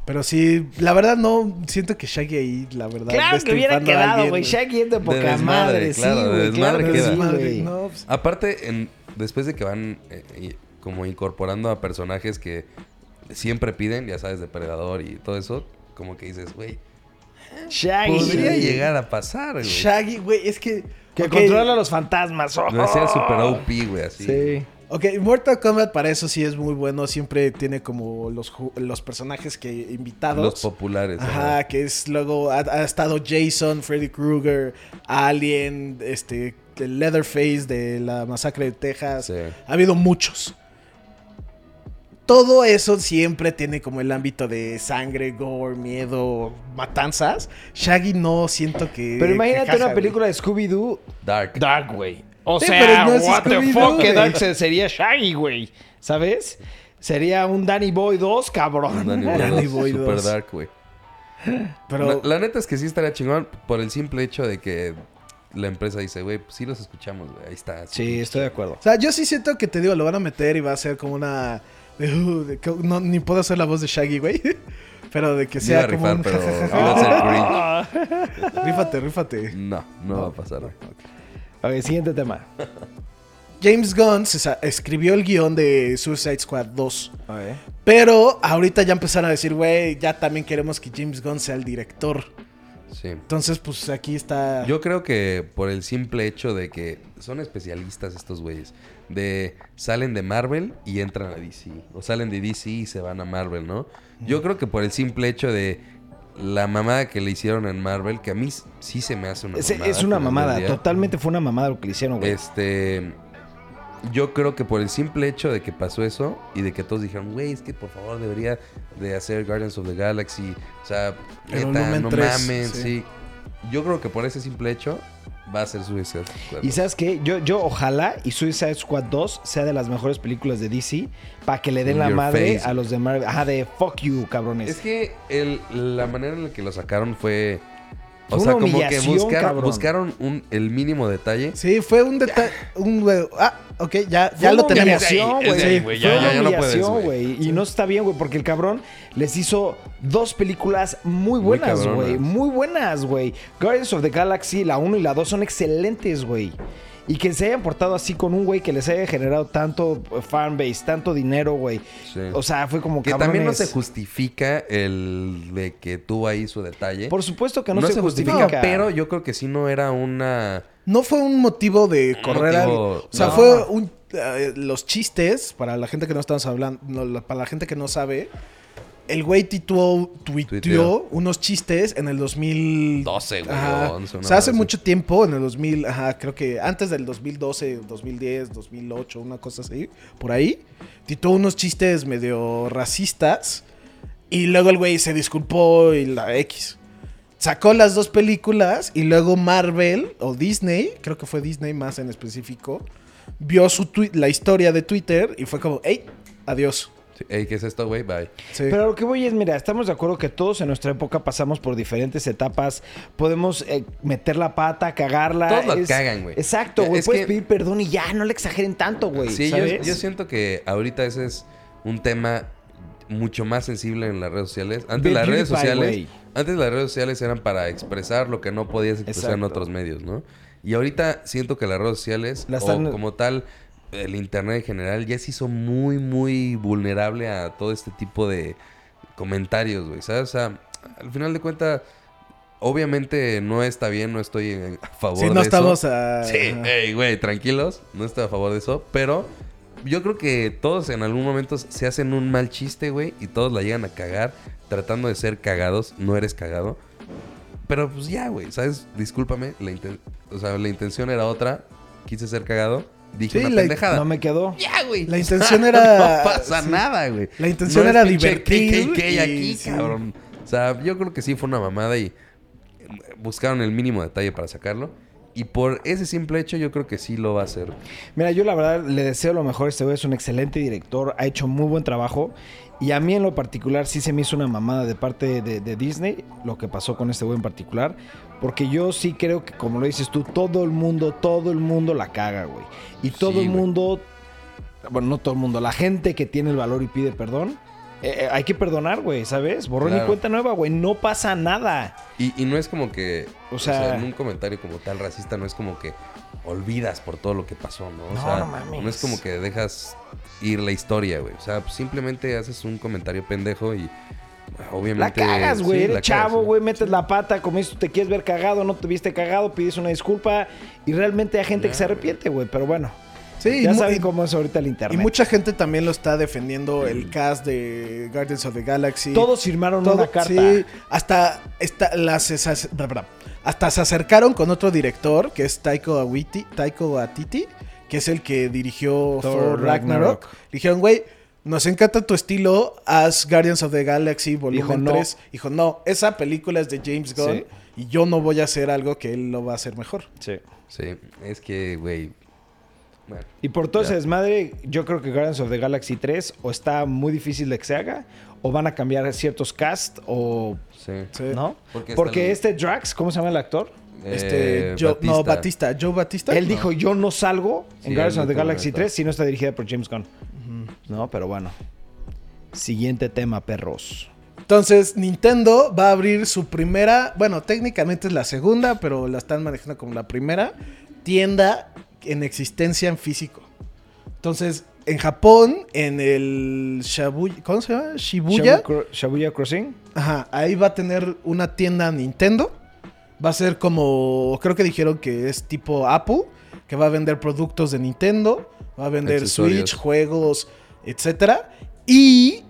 Pero sí, la verdad no siento que Shaggy ahí, la verdad. Claro que hubiera quedado, güey. Shaggy es de poca desmadre, madre, claro, sí, de güey. desmadre Claro que queda. sí, Madre, güey. no, pues, Aparte, en, después de que van eh, como incorporando a personajes que siempre piden, ya sabes, depredador y todo eso, como que dices, güey, Shaggy. podría llegar a pasar, güey. Shaggy, güey, es que. Que ok, controla a los fantasmas. Oh. No ser super OP, güey, así. Sí. Ok, Mortal Kombat para eso sí es muy bueno. Siempre tiene como los, los personajes que invitados. Los populares. Ajá, ajá. que es luego ha, ha estado Jason, Freddy Krueger, Alien, este, el Leatherface de la masacre de Texas. Sí. Ha habido muchos. Todo eso siempre tiene como el ámbito de sangre, gore, miedo, matanzas. Shaggy no siento que. Pero imagínate que caja, una película de Scooby-Doo Dark. Dark, güey. O Sí, sea, no es what the fuck, se- sería Shaggy, güey. ¿Sabes? Sería un Danny Boy 2, cabrón. Danny Boy Danny 2, Boy super 2. dark, güey. Pero La, la neta es que sí estaría chingón por el simple hecho de que la empresa dice, güey, pues sí los escuchamos, güey. Ahí está. Sí, estoy de acuerdo. O sea, yo sí siento que te digo, lo van a meter y va a ser como una. de, uh, de no, ni puedo hacer la voz de Shaggy, güey. Pero de que sea a como rifar, un. pero jajaja. iba a ser cringe. Rífate, rífate. No, no va a pasar, güey. Ok, siguiente tema. James Gunn se escribió el guion de Suicide Squad 2. Ok. Pero ahorita ya empezaron a decir, güey, ya también queremos que James Gunn sea el director. Sí. Entonces, pues aquí está. Yo creo que por el simple hecho de que son especialistas estos güeyes. De salen de Marvel y entran a DC. O salen de DC y se van a Marvel, ¿no? Yo creo que por el simple hecho de la mamada que le hicieron en Marvel, que a mí sí se me hace una Es, mamada. es una mamada. Totalmente fue una mamada lo que le hicieron, güey. Este. Yo creo que por el simple hecho de que pasó eso y de que todos dijeron, güey, es que por favor debería de hacer Guardians of the Galaxy. O sea, neta, no tres, mamen, sí. sí. Yo creo que por ese simple hecho va a ser Suicide Squad. Y sabes qué, yo, yo ojalá y Suicide Squad 2 sea de las mejores películas de DC para que le den In la madre face. a los de Marvel. Ajá, de fuck you, cabrones. Es que el, la manera en la que lo sacaron fue. O sea, como que buscaron, un, el mínimo detalle. Sí, fue un detalle. ah, ok, ya, ya lo tenemos. ahí, ahí, güey. güey. Fue Ya, una ya, ya humillación, güey. Y no está bien, güey, porque el cabrón les hizo dos películas muy Muy buenas, güey. Muy buenas, güey. Guardians of the Galaxy, la 1 y la 2 son excelentes, güey. Y que se hayan portado así con un güey que les haya generado tanto fanbase, tanto dinero, güey. Sí. O sea, fue como que también no se justifica el de que tuvo ahí su detalle. Por supuesto que no, se, justifica. justifica, pero yo creo que sí no era una... No fue un motivo de correr a motivo- alguien. O sea, no. fue un, eh, los chistes, para la gente que no estamos hablando, para la gente que no sabe, el güey tituó, tuiteó unos chistes en el 2012. 12, güey, Ajá. o 11, o una sea, hace así. mucho tiempo, en el 2000, ajá, creo que antes del 2012, 2010, 2008, una cosa así, por ahí. Tituó unos chistes medio racistas. Y luego el güey se disculpó y la X. Sacó las dos películas y luego Marvel o Disney, creo que fue Disney más en específico, vio su la historia de Twitter y fue como, hey, adiós. Ey, ¿qué es esto, güey? Bye. Sí. Pero lo que voy es, mira, estamos de acuerdo que todos en nuestra época pasamos por diferentes etapas. Podemos eh, meter la pata, cagarla. Todos la es- cagan, güey. Exacto, güey. Es Puedes que- pedir perdón y ya, no le exageren tanto, güey. Sí, yo, ¿sabes? yo siento que ahorita ese es un tema mucho más sensible en las redes sociales. Antes las redes sociales, antes las redes sociales eran para expresar lo que no podías expresar en otros medios, ¿no? Y ahorita siento que las redes sociales La están- o como tal el internet en general ya se hizo muy muy vulnerable a todo este tipo de comentarios, güey, ¿sabes? O sea, al final de cuentas obviamente no está bien, no estoy a favor Sí, de no eso. estamos a... Sí, ey, güey, tranquilos. No estoy a favor de eso. Pero yo creo que todos en algún momento se hacen un mal chiste, güey. Y todos la llegan a cagar tratando de ser cagados. No eres cagado. Pero pues ya, güey, ¿sabes? Discúlpame. La inten- o sea, la intención era otra. Quise ser cagado. Dije Sí, una la- pendejada. No me quedó. Ya, güey. La intención era- no pasa sí. nada, güey. La intención No era divertir KKK y- aquí, sí. cabrón. O sea, yo creo que sí fue una mamada y buscaron el mínimo detalle para sacarlo. Y por ese simple hecho, yo creo que sí lo va a hacer. Mira, yo la verdad le deseo lo mejor. Este güey es un excelente director, ha hecho muy buen trabajo. Y a mí en lo particular sí se me hizo una mamada de parte de, de Disney, lo que pasó con este güey en particular. Porque yo sí creo que, como lo dices tú, todo el mundo, todo el mundo la caga, güey. Y todo Sí, el mundo, bueno, no todo el mundo, la gente que tiene el valor y pide perdón, eh, eh, hay que perdonar, güey, ¿sabes? Borrón y Claro. cuenta nueva, güey, no pasa nada. Y, y no es como que, O o sea, sea- en un comentario como tal racista, no es como que olvidas por todo lo que pasó, ¿no? O No, sea, no mames. es como que dejas ir la historia, güey. O sea, simplemente haces un comentario pendejo y La obviamente... cagas, güey. sí, Eres la chavo, sí. güey. Metes la pata, como tú te quieres ver cagado, no te viste cagado, pides una disculpa. Y realmente hay gente que se arrepiente, güey. Pero bueno, Sí, ya y saben y- cómo es ahorita el Y internet. mucha gente también lo está defendiendo el cast de Guardians of the Galaxy. Todos firmaron Todo- una carta. Sí, hasta, esta- las, esas- hasta se acercaron con otro director, que es Taiko Awiti, Taiko Atiti, que es el que dirigió Thor Thor, Ragnarok. Ragnarok. Dijeron, güey, nos encanta tu estilo, haz Guardians of the Galaxy volumen Dijo, no. 3. Dijo, no, esa película es de James Gunn Sí. y yo no voy a hacer algo que él lo va a hacer mejor. Sí. Sí, es que, güey... Bueno, Y por todo ese desmadre, yo creo que Guardians of the Galaxy 3 o está muy difícil de que se haga, o van a cambiar ciertos cast, o. sí. Sí. ¿No? Porque Porque, está el- este Drax, ¿cómo se llama el actor? Este, Eh, Joe- no, Batista. Joe Batista. Él No. dijo: Yo no salgo Sí, en Guardians of the Galaxy neta. 3 si no está dirigida por James Gunn. No, pero bueno. Siguiente tema, perros. Entonces, Nintendo va a abrir su primera, bueno, técnicamente es la segunda, pero la están manejando como la primera tienda en existencia en físico. Entonces, en Japón, en el Shabuya, ¿cómo se llama? Shibuya. Shabuya Crossing. Ajá, ahí va a tener una tienda Nintendo. Va a ser como, creo que dijeron que es tipo Apple, que va a vender productos de Nintendo, va a vender Accesorios. Switch, juegos, etcétera. Y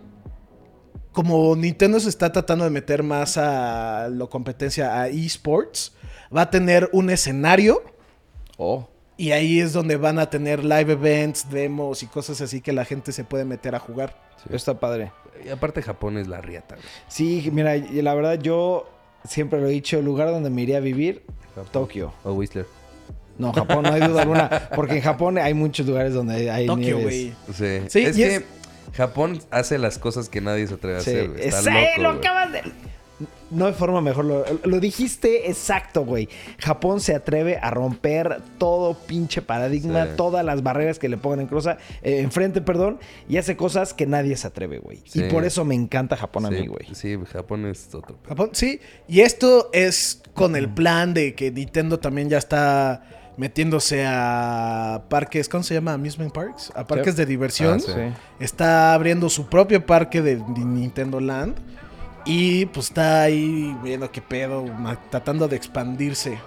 como Nintendo se está tratando de meter más a la competencia a esports, va a tener un escenario Oh. y ahí es donde van a tener live events, demos y cosas así que la gente se puede meter a jugar. Sí. Está padre. Y aparte Japón es la riata, güey. Sí, mira, y la verdad yo siempre lo he dicho, el lugar donde me iría a vivir, Tokio. O Whistler. No, Japón, no hay duda alguna. Porque en Japón hay muchos lugares donde hay Tokio, nieves. güey. Sí. Sí, es que es- Japón hace las cosas que nadie se atreve a Sí. hacer, güey. Está Esa- loco, lo acabas de... No hay forma mejor. Lo, lo dijiste exacto, güey. Japón se atreve a romper todo pinche paradigma, Sí. todas las barreras que le pongan en cruza, eh, enfrente, perdón, y hace cosas que nadie se atreve, güey. Sí. Y por eso me encanta Japón a Sí, mí, güey. Sí, Japón es otro. Japón, sí. Y esto es con el plan de que Nintendo también ya está metiéndose a parques, ¿cómo se llama? Amusement Parks. A parques Sí. de diversión. Ah, sí. Está abriendo su propio parque de Ni- Nintendo Land. Y pues está ahí viendo qué pedo, tratando de expandirse.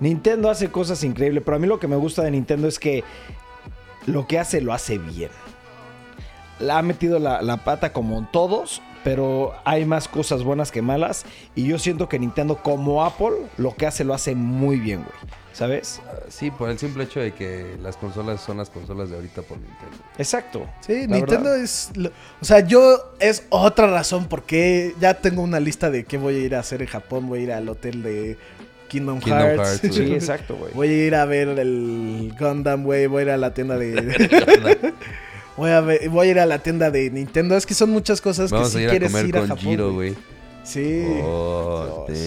Nintendo hace cosas increíbles, pero a mí lo que me gusta de Nintendo es que lo que hace lo hace bien. La ha metido la, la pata como todos, pero hay más cosas buenas que malas. Y yo siento que Nintendo, como Apple, lo que hace lo hace muy bien, güey. ¿Sabes? Ah, Sí, por el simple hecho de que las consolas son las consolas de ahorita por Nintendo. Exacto. Sí, La Nintendo verdad. es... lo- o sea, yo es otra razón porque ya tengo una lista de qué voy a ir a hacer en Japón. Voy a ir al hotel de Kingdom, Kingdom Hearts. Hearts. Sí, exacto, güey. Voy a ir a ver el Gundam, güey. Voy a ir a la tienda de... voy, a ver- voy a ir a la tienda de Nintendo. Es que son muchas cosas Vamos que si ir a quieres comer ir a con Japón. Giro, güey. Sí. Oh, Dios.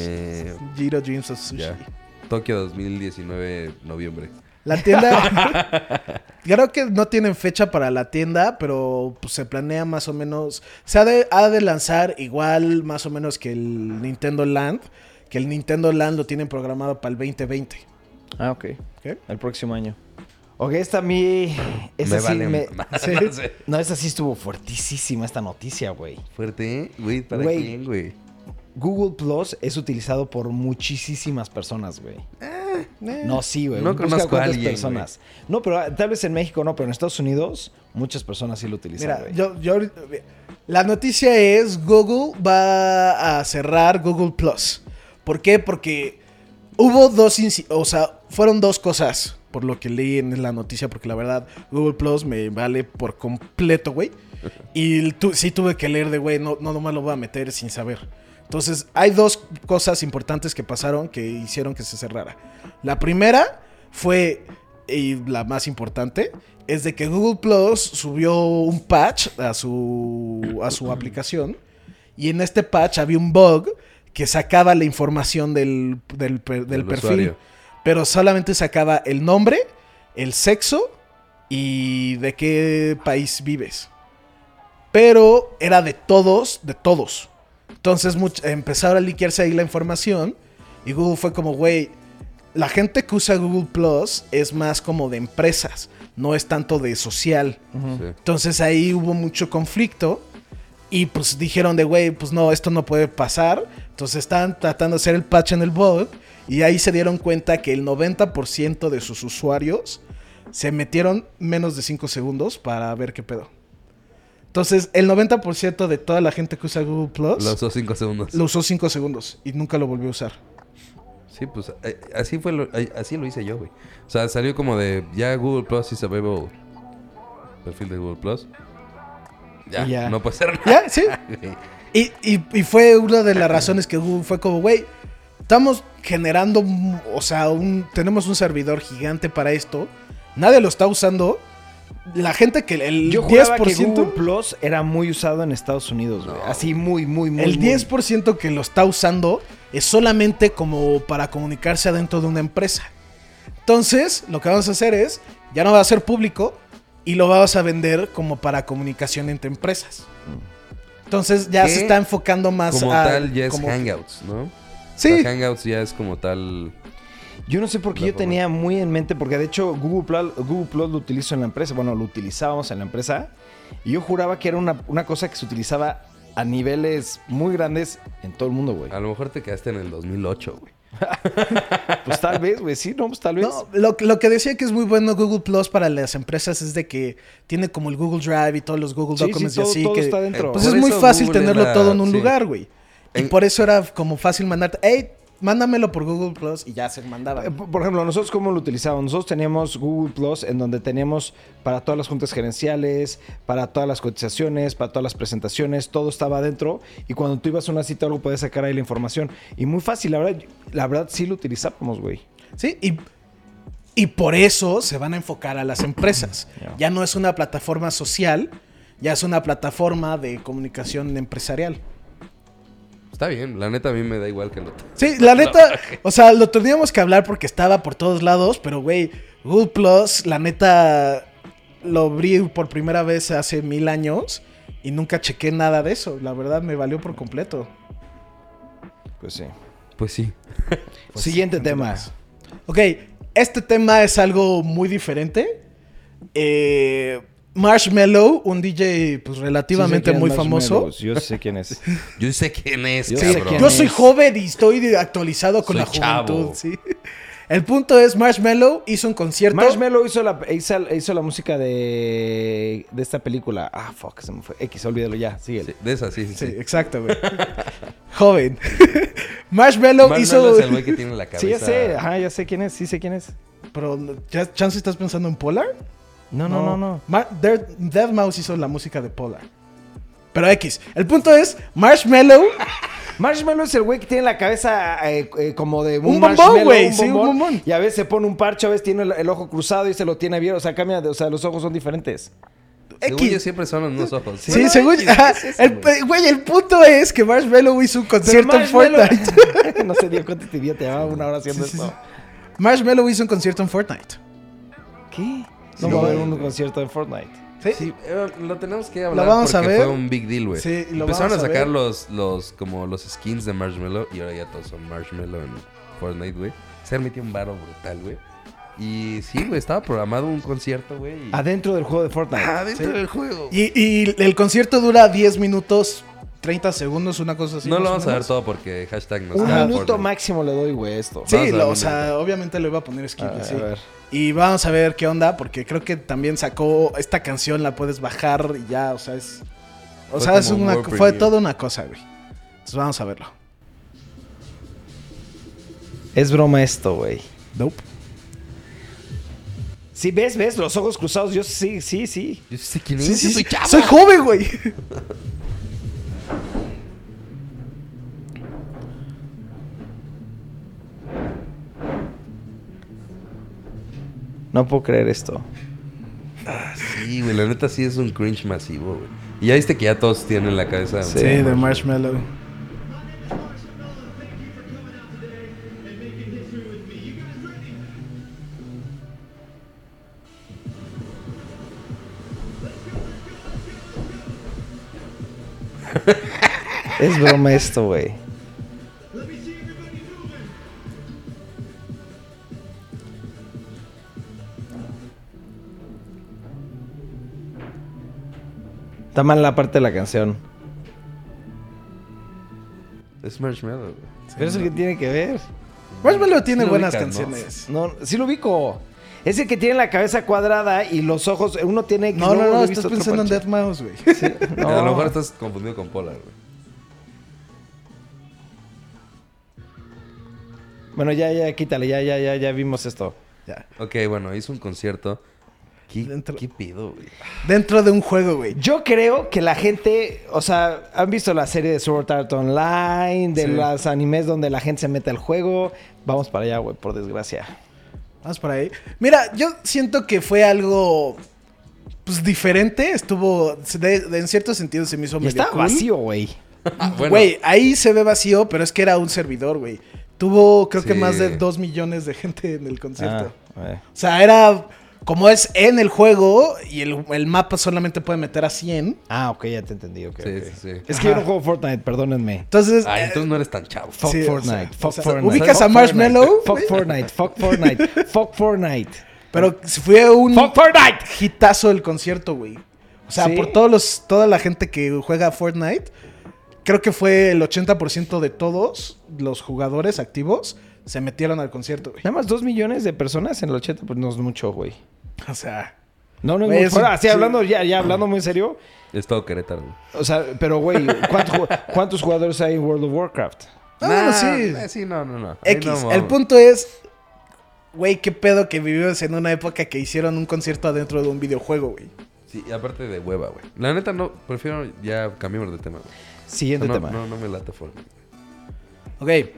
damn. Giro Dreams of Sushi. Ya. Tokio 2019, noviembre. La tienda. creo que no tienen fecha para la tienda, pero pues, se planea más o menos. Se ha de, ha de lanzar igual, más o menos que el Nintendo Land. Que el Nintendo Land lo tienen programado para el 2020. Ah, ok. ¿Qué? El próximo año. Ok, esta a mí. Esta me sí vale me- más. Sí. No, esta sí estuvo fuertísima, esta noticia, güey. Fuerte, ¿eh? Güey, ¿para quién, güey? Google Plus es utilizado por muchísimas personas, güey. No, sí, güey. No Busca conozco a alguien, personas. No, pero ah, tal vez en México no, pero en Estados Unidos muchas personas sí lo utilizan, Mira, güey. yo, yo la noticia es Google va a cerrar Google Plus. ¿Por qué? Porque hubo dos, o sea, fueron dos cosas por lo que leí en la noticia, porque la verdad Google Plus me vale por completo, güey. Y tu- sí tuve que leer de, güey, no, no nomás lo voy a meter sin saber. Entonces, hay dos cosas importantes que pasaron que hicieron que se cerrara. La primera fue, y la más importante, es de que Google Plus subió un patch a su, a su aplicación. Y en este patch había un bug que sacaba la información del, del, per- del Del perfil. usuario. Pero solamente sacaba el nombre, el sexo y de qué país vives. Pero era de todos, de todos. Entonces much- empezaron a liquearse ahí la información. Y Google fue como, güey, la gente que usa Google Plus es más como de empresas, no es tanto de social. Sí. Entonces ahí hubo mucho conflicto. Y pues dijeron de, güey, pues no, esto no puede pasar. Entonces estaban tratando de hacer el patch en el bug. Y ahí se dieron cuenta que el 90% de sus usuarios se metieron menos de 5 segundos para ver qué pedo. Entonces el 90% de toda la gente que usa Google Plus Lo usó cinco segundos. lo usó 5 segundos y nunca lo volvió a usar. Sí, pues eh, así fue lo, así lo hice yo, güey. O sea, salió como de ya Google Plus is available. Perfil de Google Plus. Ya, ya. no puede ser nada. ¿Ya? Sí. Y, y- y fue una de las razones que Google fue como, güey, estamos generando, o sea, un, tenemos un servidor gigante para esto, nadie lo está usando, la gente que el Yo juraba 10%, que Google Plus era muy usado en Estados Unidos, güey. No. Así muy, muy, muy. el muy. 10% que lo está usando es solamente como para comunicarse adentro de una empresa. Entonces, lo que vamos a hacer es, ya no va a ser público y lo vamos a vender como para comunicación entre empresas. Entonces ya ¿Qué? se está enfocando más Como a... tal ya es como- Hangouts, ¿no? Sí, O sea, Hangouts ya es como tal. Yo no sé por qué yo tenía muy en mente, porque de hecho Google Plus, Google Plus lo utilizo en la empresa, bueno, lo utilizábamos en la empresa, y yo juraba que era una, una cosa que se utilizaba a niveles muy grandes en todo el mundo, güey. A lo mejor te quedaste en el 2008, güey. Pues tal vez, güey, sí, no, pues tal vez. No, lo, lo que decía que es muy bueno Google Plus para las empresas es de que tiene como el Google Drive y todos los Google Sí, sí, Documents todo, y así. todo que, está dentro. pues Por es muy fácil Google tenerlo la- todo en un sí. lugar, güey. Y por eso era como fácil mandarte, hey, mándamelo por Google Plus y ya se mandaba. Eh, Por ejemplo, nosotros cómo lo utilizábamos. Nosotros teníamos Google Plus en donde teníamos para todas las juntas gerenciales, para todas las cotizaciones, para todas las presentaciones, todo estaba adentro. Y cuando tú ibas a una cita, algo podías sacar ahí la información. Y muy fácil, la verdad, la verdad sí lo utilizábamos, güey. Sí, y, y por eso se van a enfocar a las empresas. Ya. Ya no es una plataforma social, ya es una plataforma de comunicación empresarial. Está bien, la neta a mí me da igual que lo. Sí, la neta, o sea, lo teníamos que hablar porque estaba por todos lados, pero güey, Google Plus, la neta, lo abrí por primera vez hace mil años y nunca chequé nada de eso. La verdad me valió por completo. Pues sí. Pues sí. Siguiente tema. Ok, este tema es algo muy diferente. Eh, Marshmello, un DJ pues relativamente Sí muy famoso. Yo sé quién es. Yo sé quién es, Yo Sí, sé cabrón. quién yo es. soy joven y estoy actualizado con Soy la juventud, sí. El punto es, Marshmallow hizo un concierto. Marshmello hizo la, hizo, hizo la música de, de esta película. Ah, fuck, se me fue. X, olvídalo ya. Sigue. Sí, de esa, sí, sí. Sí, sí. exacto, güey. Joven. Marshmallow Marshmallow hizo... es el güey que tiene la cabeza. Sí, ya sé. Ajá, ya sé quién es. Sí sé quién es. Pero, ¿ya, ¿chance estás pensando en Polar? No, no, no, no. Ma- Dead Dead Mouse hizo la música de Polar. Pero X. El punto es, Marshmallow... Marshmallow es el güey que tiene la cabeza eh, eh, como de un, Un bombón, marshmallow, güey, sí, un bombón. Y a veces se pone un parche, a veces tiene el, el ojo cruzado y se lo tiene abierto. O sea, cambia, de- o sea, los ojos son diferentes. Según X. yo siempre son los mismos ojos. Sí, Bueno, según... X, ajá, ¿qué es eso, el, güey? el punto es que Marshmallow hizo un concierto en Fortnite. no se dio cuenta este idiota, llevaba una hora haciendo Sí, sí, esto. Marshmallow hizo un concierto en Fortnite. ¿Qué? Sí, No va a haber un concierto de Fortnite. ¿Sí? Sí, eh, lo tenemos que hablar vamos a porque ver. fue un big deal, güey. Sí, lo Empezaron a vamos a sacar ver. los, los, como los skins de Marshmallow y ahora ya todos son Marshmallow en Fortnite, güey. Se han metido un varo brutal, güey. Y sí, güey, estaba programado un concierto, güey. y- Adentro del juego de Fortnite. Ah, dentro del juego. Y, y el concierto dura 10 minutos, 30 segundos, una cosa así. no lo vamos a ver todo porque hashtag nos un minuto Fortnite. máximo le doy, güey, esto. Sí, Vamos a lo- ver o sea, obviamente le iba a poner skip, A, sí. a ver. Y vamos a ver qué onda, porque creo que también sacó esta canción, la puedes bajar y ya, o sea, es. O Fue sea, es un una, fue toda una cosa, güey. Entonces vamos a verlo. Es broma esto, güey. Nope. Sí, ves, ves, los ojos cruzados. Yo sí, sí, sí. Yo sé quién es. Sí, sí, soy chavo. Soy joven, güey. No puedo creer esto. Sí, güey, la neta sí es un cringe masivo, güey. Y ya viste que ya todos tienen la cabeza. Sí. Sí, de Marshmallow. Es broma esto, güey. Está mal la parte de la canción. Es Marshmallow, güey. Pero eso que tiene que ver. Marshmallow tiene Sí buenas ubicas, ¿no? canciones. No, sí lo ubico. Es el que tiene la cabeza cuadrada y los ojos. Uno tiene. No, no, no, he estás pensando en. Dead Mouse, güey. No. A lo mejor estás confundido con Polar, güey. Bueno, ya, ya, quítale, ya, ya, ya, ya vimos esto. Ya. Ok, bueno, hizo un concierto. ¿Qué, Dentro- ¿qué pido, güey? Dentro de un juego, güey. Yo creo que la gente, o sea, han visto la serie de Sword Art Online, de Sí. los animes donde la gente se mete al juego. Vamos para allá, güey, por desgracia. Vamos por ahí. Mira, yo siento que fue algo pues diferente. Estuvo, de- de- en cierto sentido se me hizo medio está cool. vacío, güey. Ah, bueno, Güey, ahí se ve vacío, pero es que era un servidor, güey. Tuvo creo que más de 2 millones de gente en el concierto. Ah. O sea, era como es en el juego y el, el mapa solamente puede meter a 100. Ah, ok, ya te entendí, ok. Sí, sí, sí. Es que yo Ajá. no juego Fortnite, perdónenme. Entonces, Ah, eh, entonces no eres tan chavo. Fuck Sí, o Fortnite, sea, fuck o sea, Fortnite. ubicas Fuck a Marshmallow. Fuck Fortnite, fuck Fortnite, fuck Fortnite. pero fue un Fuck Fortnite. hitazo el concierto, güey. O sea, Sí. por todos los, toda la gente que juega Fortnite, creo que fue el 80% de todos los jugadores activos se metieron al concierto, güey. Nada más dos millones de personas en el 80, pues no es mucho, güey. O sea, No, no es Güey, es Fuera, así sí. hablando, ya, ya hablando muy en serio. Es todo Querétaro, güey. O sea, pero güey, ¿cuántos, ju- ¿cuántos jugadores hay en World of Warcraft? Ah, Nah, sí. eh, sí, no, no, no. X. no el punto es, güey, qué pedo que vivimos en una época que hicieron un concierto adentro de un videojuego, güey. Sí, y aparte de hueva, güey. La neta no, prefiero ya cambiemos de tema, güey. Siguiente no, tema. No, no me late Fortnite. Ok.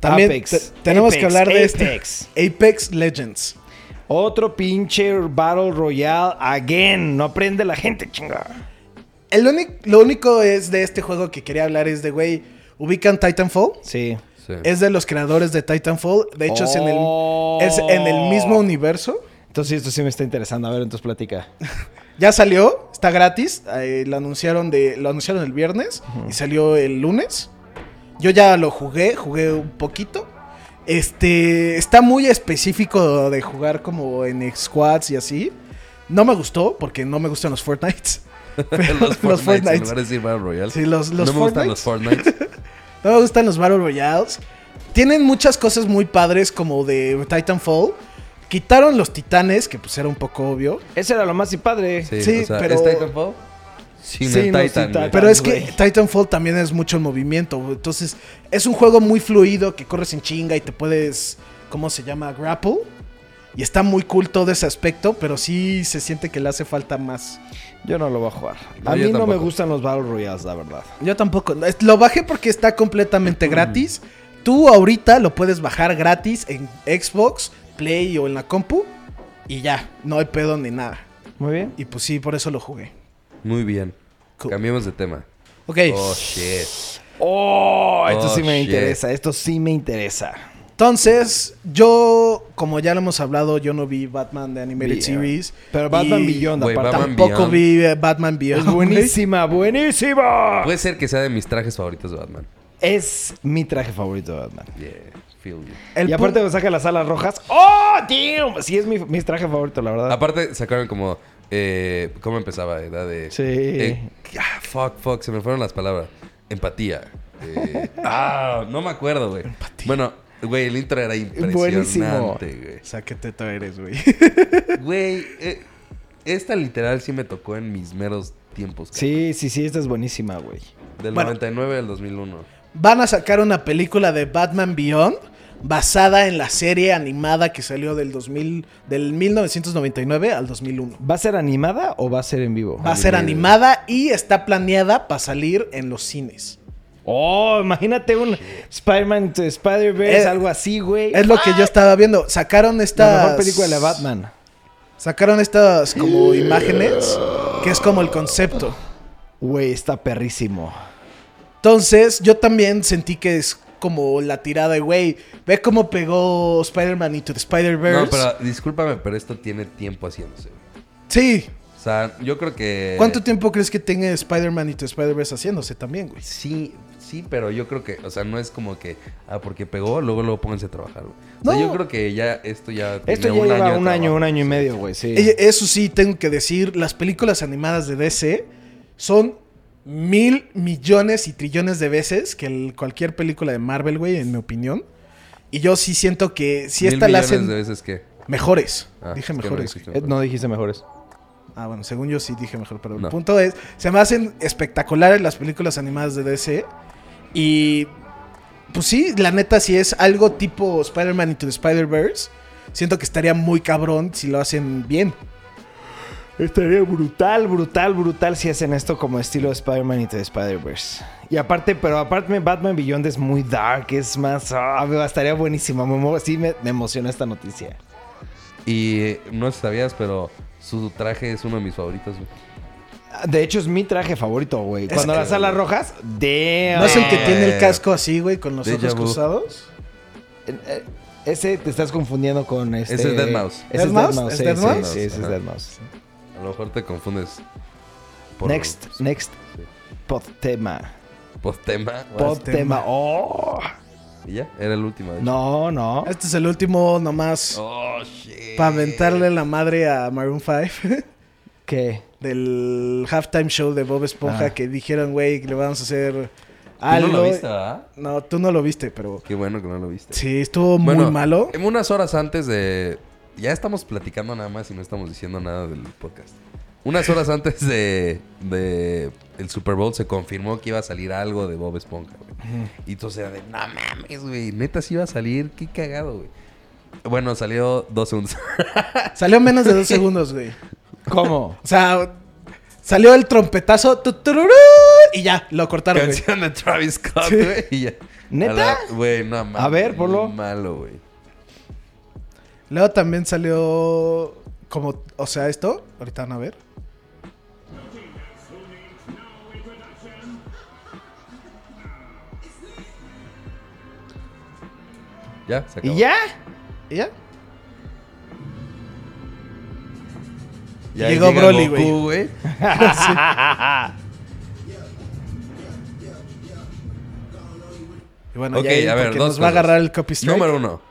También Apex. te- tenemos que hablar de Apex. este Apex Legends. Otro pinche Battle Royale again. No aprende la gente, chinga. El único, lo único es de este juego que quería hablar es de, güey, ubican Titanfall. Sí. Sí. Es de los creadores de Titanfall. De hecho, es, en el, es en el mismo universo. Entonces esto sí me está interesando. A ver, entonces platica. Ya salió, está gratis. eh, lo, anunciaron de, lo anunciaron el viernes y salió el lunes. Yo ya lo jugué, jugué un poquito. Este está muy específico de jugar como en squads y así. No me gustó porque no me gustan los Fortnites. los Fortnite. En Fortnites. lugar de decir Battle Royale. Sí, los, los no me gustan los Fortnites. Fortnite. No me gustan los Battle Royales. tienen muchas cosas muy padres como de Titanfall. Quitaron los titanes, que pues era un poco obvio. Ese era lo más y padre. Sí, Sí, o sea, pero- ¿es Titanfall? Sin Sí, el no, Titan. Pero es que. Titanfall también es mucho el movimiento. Entonces, es un juego muy fluido que corres en chinga y te puedes, ¿cómo se llama? Grapple. Y está muy cool todo ese aspecto, pero sí se siente que le hace falta más. Yo no lo voy a jugar. No, a mí no me gustan los Battle Royales, la verdad. Yo tampoco. Lo bajé porque está completamente gratis. Tú ahorita lo puedes bajar gratis en Xbox, Play o en la compu. Y ya, no hay pedo ni nada. Muy bien. Y pues sí, por eso lo jugué. Muy bien. Cool. Cambiemos de tema. Ok. Oh, shit. Oh, esto Oh, sí me shit. interesa. Esto sí me interesa. Entonces, yo, como ya lo hemos hablado, yo no vi Batman de Animated Series. Pero Batman Y Beyond. Batman Tampoco Beyond. vi eh, Batman Beyond. Es buenísima, buenísima. Puede ser que sea de mis trajes favoritos de Batman. Es mi traje favorito de Batman. Yeah, feel you. El y aparte me saca las alas rojas. ¡Oh, damn! Sí, es mi, mi traje favorito, la verdad. Aparte, sacaron como. Eh, ¿Cómo empezaba? Era de. Sí. eh, ah, fuck, fuck, se me fueron las palabras. Empatía. Eh, ah, no me acuerdo, güey. Bueno, güey, el intro era Buenísimo. impresionante, güey. O sea, qué teto eres, güey. Güey, eh, esta literal sí me tocó en mis meros tiempos. Sí, sí, sí, esta es buenísima, güey. Del Bueno. 99 al 2001. Van a sacar una película de Batman Beyond basada en la serie animada que salió del 2000, del 1999 al 2001. ¿Va a ser animada o va a ser en vivo? Va a ser animada y está planeada para salir en los cines. Oh, imagínate un Spider-Man into Spider-Verse, Eh, algo así, güey. Es lo que yo estaba viendo. Sacaron estas. La mejor película de Batman. Sacaron estas como imágenes, que es como el concepto. Güey, está perrísimo. Entonces, yo también sentí que es como la tirada de, güey, ve cómo pegó Spider-Man into the Spider-Verse. No, pero discúlpame, pero esto tiene tiempo haciéndose. güey. Sí. O sea, yo creo que. ¿Cuánto tiempo crees que tenga Spider-Man into the Spider-Verse haciéndose también, güey? Sí, sí, pero yo creo que, o sea, no es como que, ah, porque pegó, luego luego pónganse a trabajar, güey. O sea, No. yo creo que ya esto ya. Esto tiene ya lleva de un año, trabajo. un año y medio, güey, sí. Eso sí, tengo que decir, las películas animadas de DC son mil millones y trillones de veces que el- cualquier película de Marvel, güey, en mi opinión. Y yo sí siento que si esta la millones hacen de veces que. mejores. Ah, dije es que no mejores. Eh, no dijiste mejores. Ah, bueno, según yo sí dije mejor, pero No. el punto es, se me hacen espectaculares las películas animadas de DC. Y pues sí, la neta, si es algo tipo Spider-Man into the Spider-Verse, siento que estaría muy cabrón si lo hacen bien. Estaría brutal, brutal, brutal si hacen esto como estilo Spider-Man into the Spider-Verse. Y aparte, pero aparte Batman Beyond es muy dark, es más... ah, estaría buenísimo. Me sí me, me emociona esta noticia. Y eh, no sé si sabías, pero su traje es uno de mis favoritos, güey. De hecho, es mi traje favorito, güey. Es Cuando que- las alas rojas, de... ¿No es el que tiene el casco así, güey, con los Deja ojos vu. cruzados? Eh, Ese te estás confundiendo con este... Ese es Deadmau5. Ese es ¿Deadmau5? Deadmau5, ¿Es sí, Deadmau5? sí, sí, ese es Ajá. Deadmau5. A lo mejor te confundes. por- Next, next. Sí. Pod tema. Post-tema. Pod tema. tema. Oh. Y ya, era el último. de. No, no. Este es el último nomás Oh, shit. para aventarle la madre a Maroon 5 ¿Qué? del halftime show de Bob Esponja Ah. que dijeron, güey, que le vamos a hacer ¿Tú algo. no lo viste, ¿verdad? No, tú no lo viste, pero Qué bueno que no lo viste. sí, estuvo Bueno, muy malo. en Unas horas antes de. Ya estamos platicando nada más y no estamos diciendo nada del podcast. Unas horas antes de, de el Super Bowl se confirmó que iba a salir algo de Bob Esponja, güey. Y entonces era de, no mames, güey. Neta sí iba a salir. Qué cagado, güey. Bueno, salió dos segundos. Salió menos de dos segundos, güey. ¿Cómo? O sea, salió el trompetazo tu, tururú, y ya, lo cortaron, güey. Canción de Travis Scott, Sí. güey. y ya. ¿Neta? Güey, no mames. A ver, ponlo. Malo, güey. Luego también salió como, o sea, esto, ahorita van a ver. Ya, se acabó. ¿Y ya? ¿Y ya? Llegó llega Broly, Goku, güey. Y bueno, Ok, ya ahí, a ver, dos nos va a agarrar el copy strike. Número uno.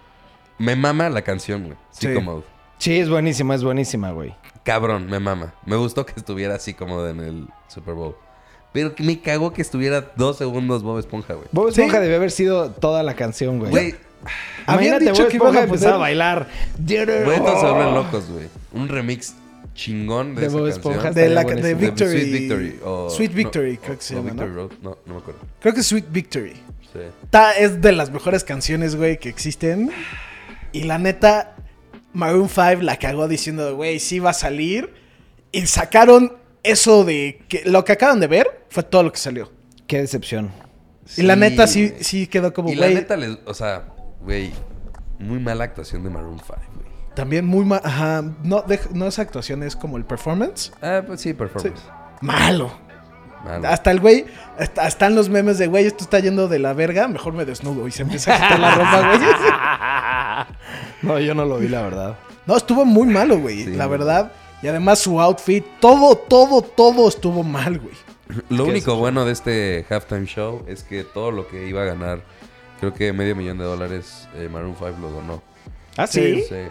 Me mama la canción, güey. Sí. Mode. Sí, es buenísima, es buenísima, güey. Cabrón, me mama. Me gustó que estuviera así como en el Super Bowl. Pero que me cagó que estuviera dos segundos Bob Esponja, güey. Bob Esponja Sí. debe haber sido toda la canción, güey. Güey, Habían Imagínate dicho Bob que iban Esponja a empezar a bailar. güey, todos se Oh. vuelven locos, güey. Un remix chingón de, De esa Bob canción. Esponja. De, la, Estaría de Victory. Sweet Victory. o- Sweet no, Victory, creo que se llama, Victory ¿no? Road. No, no me acuerdo. Creo que es Sweet Victory. Sí. Ta- es de las mejores canciones, güey, que existen. Y la neta, Maroon 5 la cagó diciendo, güey, sí va a salir. Y sacaron eso de que lo que acaban de ver fue todo lo que salió. Qué decepción. y la neta sí, güey. sí quedó como, Y la güey, neta, les, o sea, güey, muy mala actuación de Maroon 5, güey. también muy mal. Ajá, no, dej- no es actuación, es como el performance. Ah, pues sí, performance. Malo. Hasta el güey, hasta, están los memes de, güey, esto está yendo de la verga, mejor me desnudo. Y se empieza a quitar la ropa, güey. No, yo no lo vi, la verdad. No, estuvo muy malo, güey, Sí, la güey. verdad. Y además su outfit, todo, todo, todo estuvo mal, güey. Lo ¿Qué único es? bueno de este halftime show es que todo lo que iba a ganar, creo que medio millón de dólares, eh, Maroon 5 lo donó. ¿Ah, sí? Sí. Eh,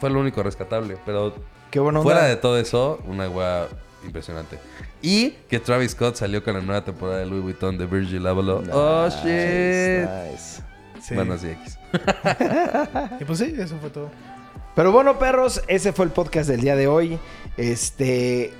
fue lo único rescatable. Pero Qué bueno. fuera de todo eso, una weá impresionante. Y que Travis Scott salió con la nueva temporada de Louis Vuitton de Virgil Abloh. oh, shit. Sí. Bueno, sí, X. Y pues sí, eso fue todo. Pero bueno, perros, ese fue el podcast del día de hoy. Este,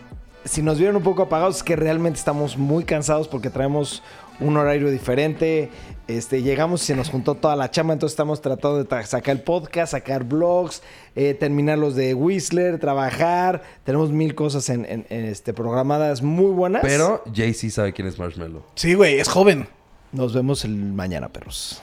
si nos vieron un poco apagados, es que realmente estamos muy cansados porque traemos un horario diferente. Este, llegamos y se nos juntó toda la chamba, entonces estamos tratando de sacar el podcast, sacar vlogs, eh, terminar los de Whistler, trabajar. Tenemos mil cosas en, en- en, este, programadas muy buenas. Pero Jay-Z sabe quién es Marshmallow. Sí, güey, es joven. nos vemos el mañana, perros.